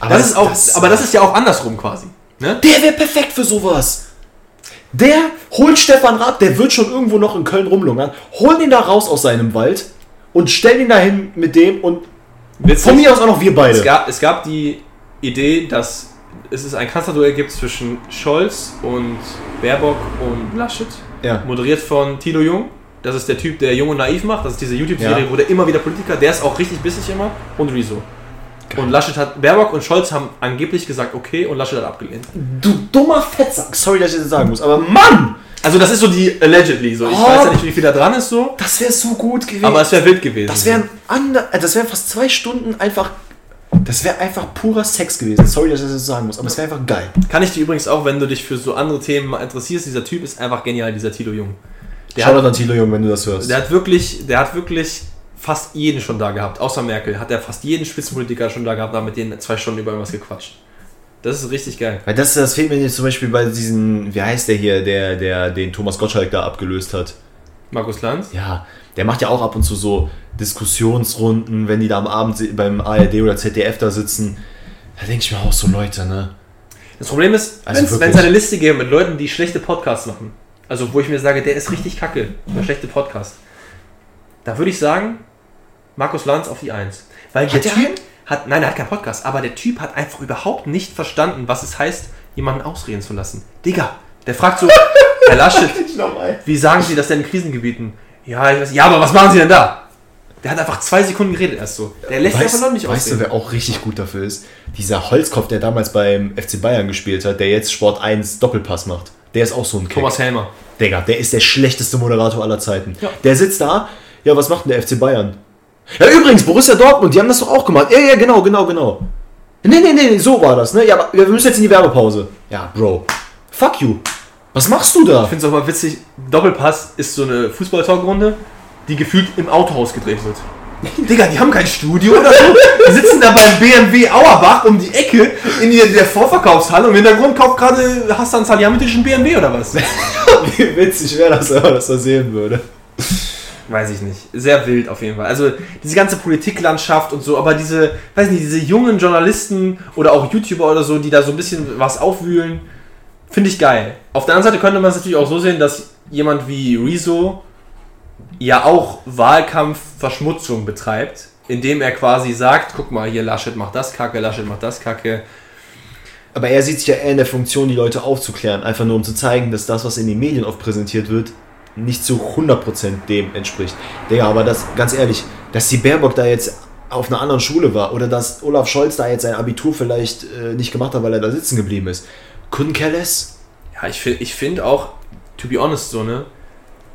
Aber Das ist auch, aber das ist ja auch andersrum quasi. Ne? Der wäre perfekt für sowas. Der holt Stefan Raab, der wird schon irgendwo noch in Köln rumlungern. Hol ihn da raus aus seinem Wald und stell ihn dahin mit dem und Witzig. von mir aus auch noch wir beide. Es gab, es gab die Idee, dass es ein Kanzlerduell gibt zwischen Scholz und Baerbock und Laschet. Ja. Moderiert von Tilo Jung. Das ist der Typ, der Jung und Naiv macht. Das ist diese YouTube-Serie, Ja. wo der immer wieder Politiker, der ist auch richtig bissig immer. Und Rezo. Und Laschet hat, Baerbock und Scholz haben angeblich gesagt, okay, und Laschet hat abgelehnt. Du dummer Fettsack. Sorry, dass ich das sagen muss, aber Mann, Also das ist so die allegedly so. Ich Oh. weiß ja nicht, wie viel da dran ist so, das wäre so gut gewesen. aber es wäre wild gewesen. das wären ander, äh, das wären fast zwei Stunden einfach. Das wäre einfach purer Sex gewesen. Sorry, dass ich das sagen muss, aber es wäre einfach geil. Kann ich dir übrigens auch, wenn du dich für so andere Themen mal interessierst, dieser Typ ist einfach genial, dieser Tilo Jung. Der Schau hat, an Thilo Jung, wenn du das hörst. der hat wirklich, der hat wirklich fast jeden schon da gehabt, außer Merkel, hat er fast jeden Spitzenpolitiker schon da gehabt, da mit denen zwei Stunden über irgendwas gequatscht. Das ist richtig geil. Weil das, das fehlt mir jetzt zum Beispiel bei diesen, wie heißt der hier, der, der den Thomas Gottschalk da abgelöst hat. Markus Lanz? Ja, der macht ja auch ab und zu so Diskussionsrunden, wenn die da am Abend beim ARD oder ZDF da sitzen. Da denke ich mir auch so, Leute, ne? Das Problem ist, Also wenn es eine Liste gäbe mit Leuten, die schlechte Podcasts machen, also wo ich mir sage, der ist richtig kacke, der schlechte Podcast, da würde ich sagen, Markus Lanz auf die Eins. Weil der der Typ einen? hat, nein, er hat keinen Podcast, aber der Typ hat einfach überhaupt nicht verstanden, was es heißt, jemanden ausreden zu lassen. Digga, der fragt so, [LAUGHS] Herr Laschet, wie sagen Sie das denn in Krisengebieten? Ja, ich weiß, ja, aber was machen Sie denn da? Der hat einfach zwei Sekunden geredet erst so. Der lässt Weißt, einfach noch nicht weißt du, wer auch richtig gut dafür ist? Dieser Holzkopf, der damals beim FC Bayern gespielt hat, der jetzt Sport 1 Doppelpass macht. Der ist auch so ein Keck. Thomas Helmer. Digga, der ist der schlechteste Moderator aller Zeiten. Ja. Der sitzt da, ja, was macht denn der FC Bayern? Ja, übrigens, Borussia Dortmund, die haben das doch auch gemacht. Ja, ja, genau, genau, genau. Nee, nee, nee, so war das, ne? Ja, aber wir müssen jetzt in die Werbepause. Ja, Bro. Fuck you. Was machst du da? Ich finde es auch mal witzig, Doppelpass ist so eine Fußball-Talkrunde, die gefühlt im Autohaus gedreht wird. [LAUGHS] Digga, die haben kein Studio oder so. Die sitzen da beim BMW Auerbach um die Ecke in der, der Vorverkaufshalle und im Hintergrund kauft gerade Hassan Salihamidzic einen BMW oder was? Wie [LAUGHS] witzig wäre das, wenn man das da sehen würde. Weiß ich nicht. Sehr wild auf jeden Fall. Also diese ganze Politiklandschaft und so, aber diese, weiß nicht, diese jungen Journalisten oder auch YouTuber oder so, die da so ein bisschen was aufwühlen, finde ich geil. Auf der anderen Seite könnte man es natürlich auch so sehen, dass jemand wie Rezo ja auch Wahlkampfverschmutzung betreibt, indem er quasi sagt, guck mal, hier Laschet macht das Kacke, Laschet macht das Kacke. Aber er sieht sich ja eher in der Funktion, die Leute aufzuklären. Einfach nur um zu zeigen, dass das, was in den Medien oft präsentiert wird, nicht zu 100% dem entspricht. Digga, aber das, ganz ehrlich, dass die Baerbock da jetzt auf einer anderen Schule war oder dass Olaf Scholz da jetzt sein Abitur vielleicht äh, nicht gemacht hat, weil er da sitzen geblieben ist. Couldn't care less. Ja, ich finde ich find auch, to be honest, so, ne?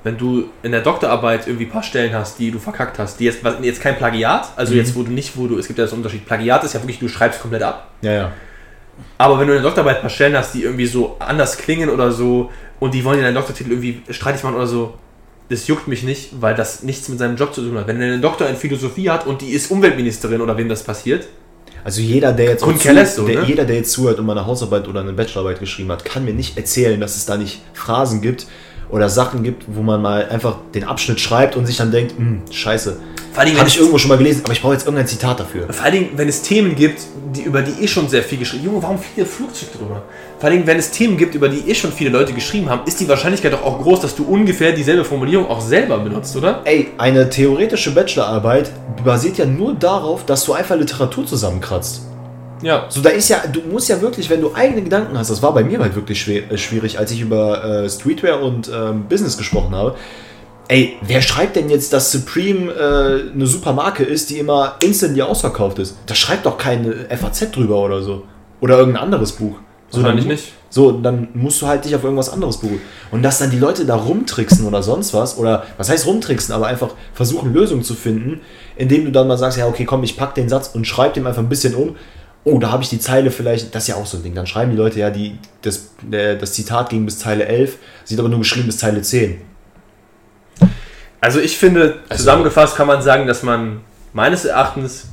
Wenn du in der Doktorarbeit irgendwie ein paar Stellen hast, die du verkackt hast, die jetzt, jetzt kein Plagiat, also jetzt wo du nicht, wo du, es gibt ja das Unterschied, Plagiat ist ja wirklich, du schreibst komplett ab. Ja, ja. Aber wenn du in der Doktorarbeit ein paar Stellen hast, die irgendwie so anders klingen oder so und die wollen dir deinen Doktortitel irgendwie streitig machen oder so, das juckt mich nicht, weil das nichts mit seinem Job zu tun hat. Wenn er einen Doktor in Philosophie hat und die ist Umweltministerin oder wem das passiert, Also jeder, der jetzt, less so, der, ne? jeder, der jetzt zuhört und mal eine Hausarbeit oder eine Bachelorarbeit geschrieben hat, kann mir nicht erzählen, dass es da nicht Phrasen gibt oder Sachen gibt, wo man mal einfach den Abschnitt schreibt und sich dann denkt, hm, scheiße. Allem, Habe ich irgendwo schon mal gelesen, aber ich brauche jetzt irgendein Zitat dafür. Vor allen Dingen, wenn es Themen gibt, die, über die eh schon sehr viel geschrieben Junge, warum fliegt der Flugzeug drüber? Vor allen Dingen, wenn es Themen gibt, über die eh schon viele Leute geschrieben haben, ist die Wahrscheinlichkeit doch auch groß, dass du ungefähr dieselbe Formulierung auch selber benutzt, oder? Ey, eine theoretische Bachelorarbeit basiert ja nur darauf, dass du einfach Literatur zusammenkratzt. Ja. So, da ist ja, du musst ja wirklich, wenn du eigene Gedanken hast, das war bei mir halt wirklich schwer, äh, schwierig, als ich über äh, Streetwear und ähm, Business gesprochen habe. Ey, wer schreibt denn jetzt, dass Supreme äh, eine super Marke ist, die immer instantly ausverkauft ist? Da schreibt doch keine FAZ drüber oder so. Oder irgendein anderes Buch. So, dann, nicht. So, dann musst du halt dich auf irgendwas anderes berufen. Und dass dann die Leute da rumtricksen oder sonst was, oder was heißt rumtricksen, aber einfach versuchen Lösungen zu finden, indem du dann mal sagst, ja, okay, komm, ich pack den Satz und schreib dem einfach ein bisschen um. Oh, da habe ich die Zeile vielleicht, das ist ja auch so ein Ding. Dann schreiben die Leute ja, die, das, der, das Zitat ging bis Zeile 11, sieht aber nur geschrieben bis Zeile 10. Also ich finde, zusammengefasst kann man sagen, dass man meines Erachtens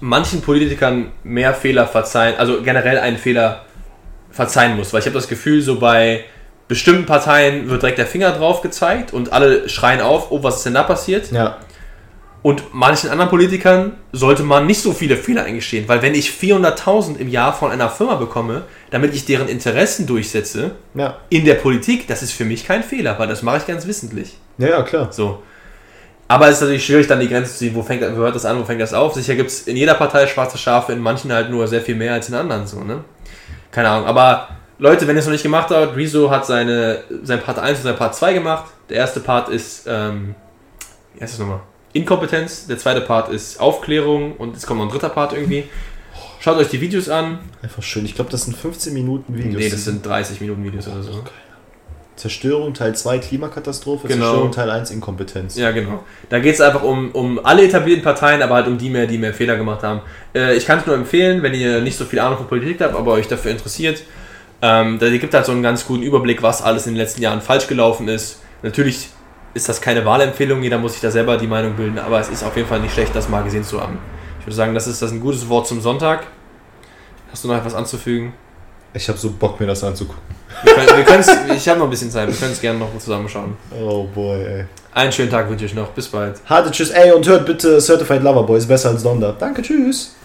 manchen Politikern mehr Fehler verzeihen, also generell einen Fehler verzeihen muss. Weil ich habe das Gefühl, so bei bestimmten Parteien wird direkt der Finger drauf gezeigt und alle schreien auf, oh, was ist denn da passiert? Ja, Und manchen anderen Politikern sollte man nicht so viele Fehler eingestehen, weil wenn ich 400.000 im Jahr von einer Firma bekomme, damit ich deren Interessen durchsetze, ja, in der Politik, das ist für mich kein Fehler, weil das mache ich ganz wissentlich. ja, ja klar. So. Aber es ist natürlich schwierig, dann die Grenze zu ziehen, wo, fängt, wo hört das an, wo fängt das auf. Sicher gibt es in jeder Partei schwarze Schafe, in manchen halt nur sehr viel mehr als in anderen. So, ne? Keine Ahnung. Aber Leute, wenn ihr es noch nicht gemacht habt, Rezo hat seine, sein Part 1 und sein Part 2 gemacht. Der erste Part ist, ähm, wie heißt das nochmal? Inkompetenz. Der zweite Part ist Aufklärung und es kommt noch ein dritter Part irgendwie. Schaut euch die Videos an. Einfach schön. Ich glaube, das sind 15 Minuten Videos. Nee, das sind 30 Minuten Videos oder so. Zerstörung Teil 2 Klimakatastrophe, Genau. Zerstörung Teil 1 Inkompetenz. Ja, genau. Da geht es einfach um, um alle etablierten Parteien, aber halt um die mehr, die mehr Fehler gemacht haben. Äh, ich kann es nur empfehlen, wenn ihr nicht so viel Ahnung von Politik habt, aber euch dafür interessiert. Ähm, da gibt halt so einen ganz guten Überblick, was alles in den letzten Jahren falsch gelaufen ist. Natürlich ist das keine Wahlempfehlung, jeder muss sich da selber die Meinung bilden, aber es ist auf jeden Fall nicht schlecht, das mal gesehen zu haben. Ich würde sagen, das ist, das ein gutes Wort zum Sonntag. Hast du noch etwas anzufügen? Ich habe so Bock, mir das anzugucken. Wir können, wir können's- ich habe noch ein bisschen Zeit, wir können es gerne noch zusammenschauen. Oh boy, ey. Einen schönen Tag wünsche ich noch. Bis bald. Harte Tschüss, ey, und hört bitte Certified Lover Boy, ist besser als Donder. Danke, tschüss.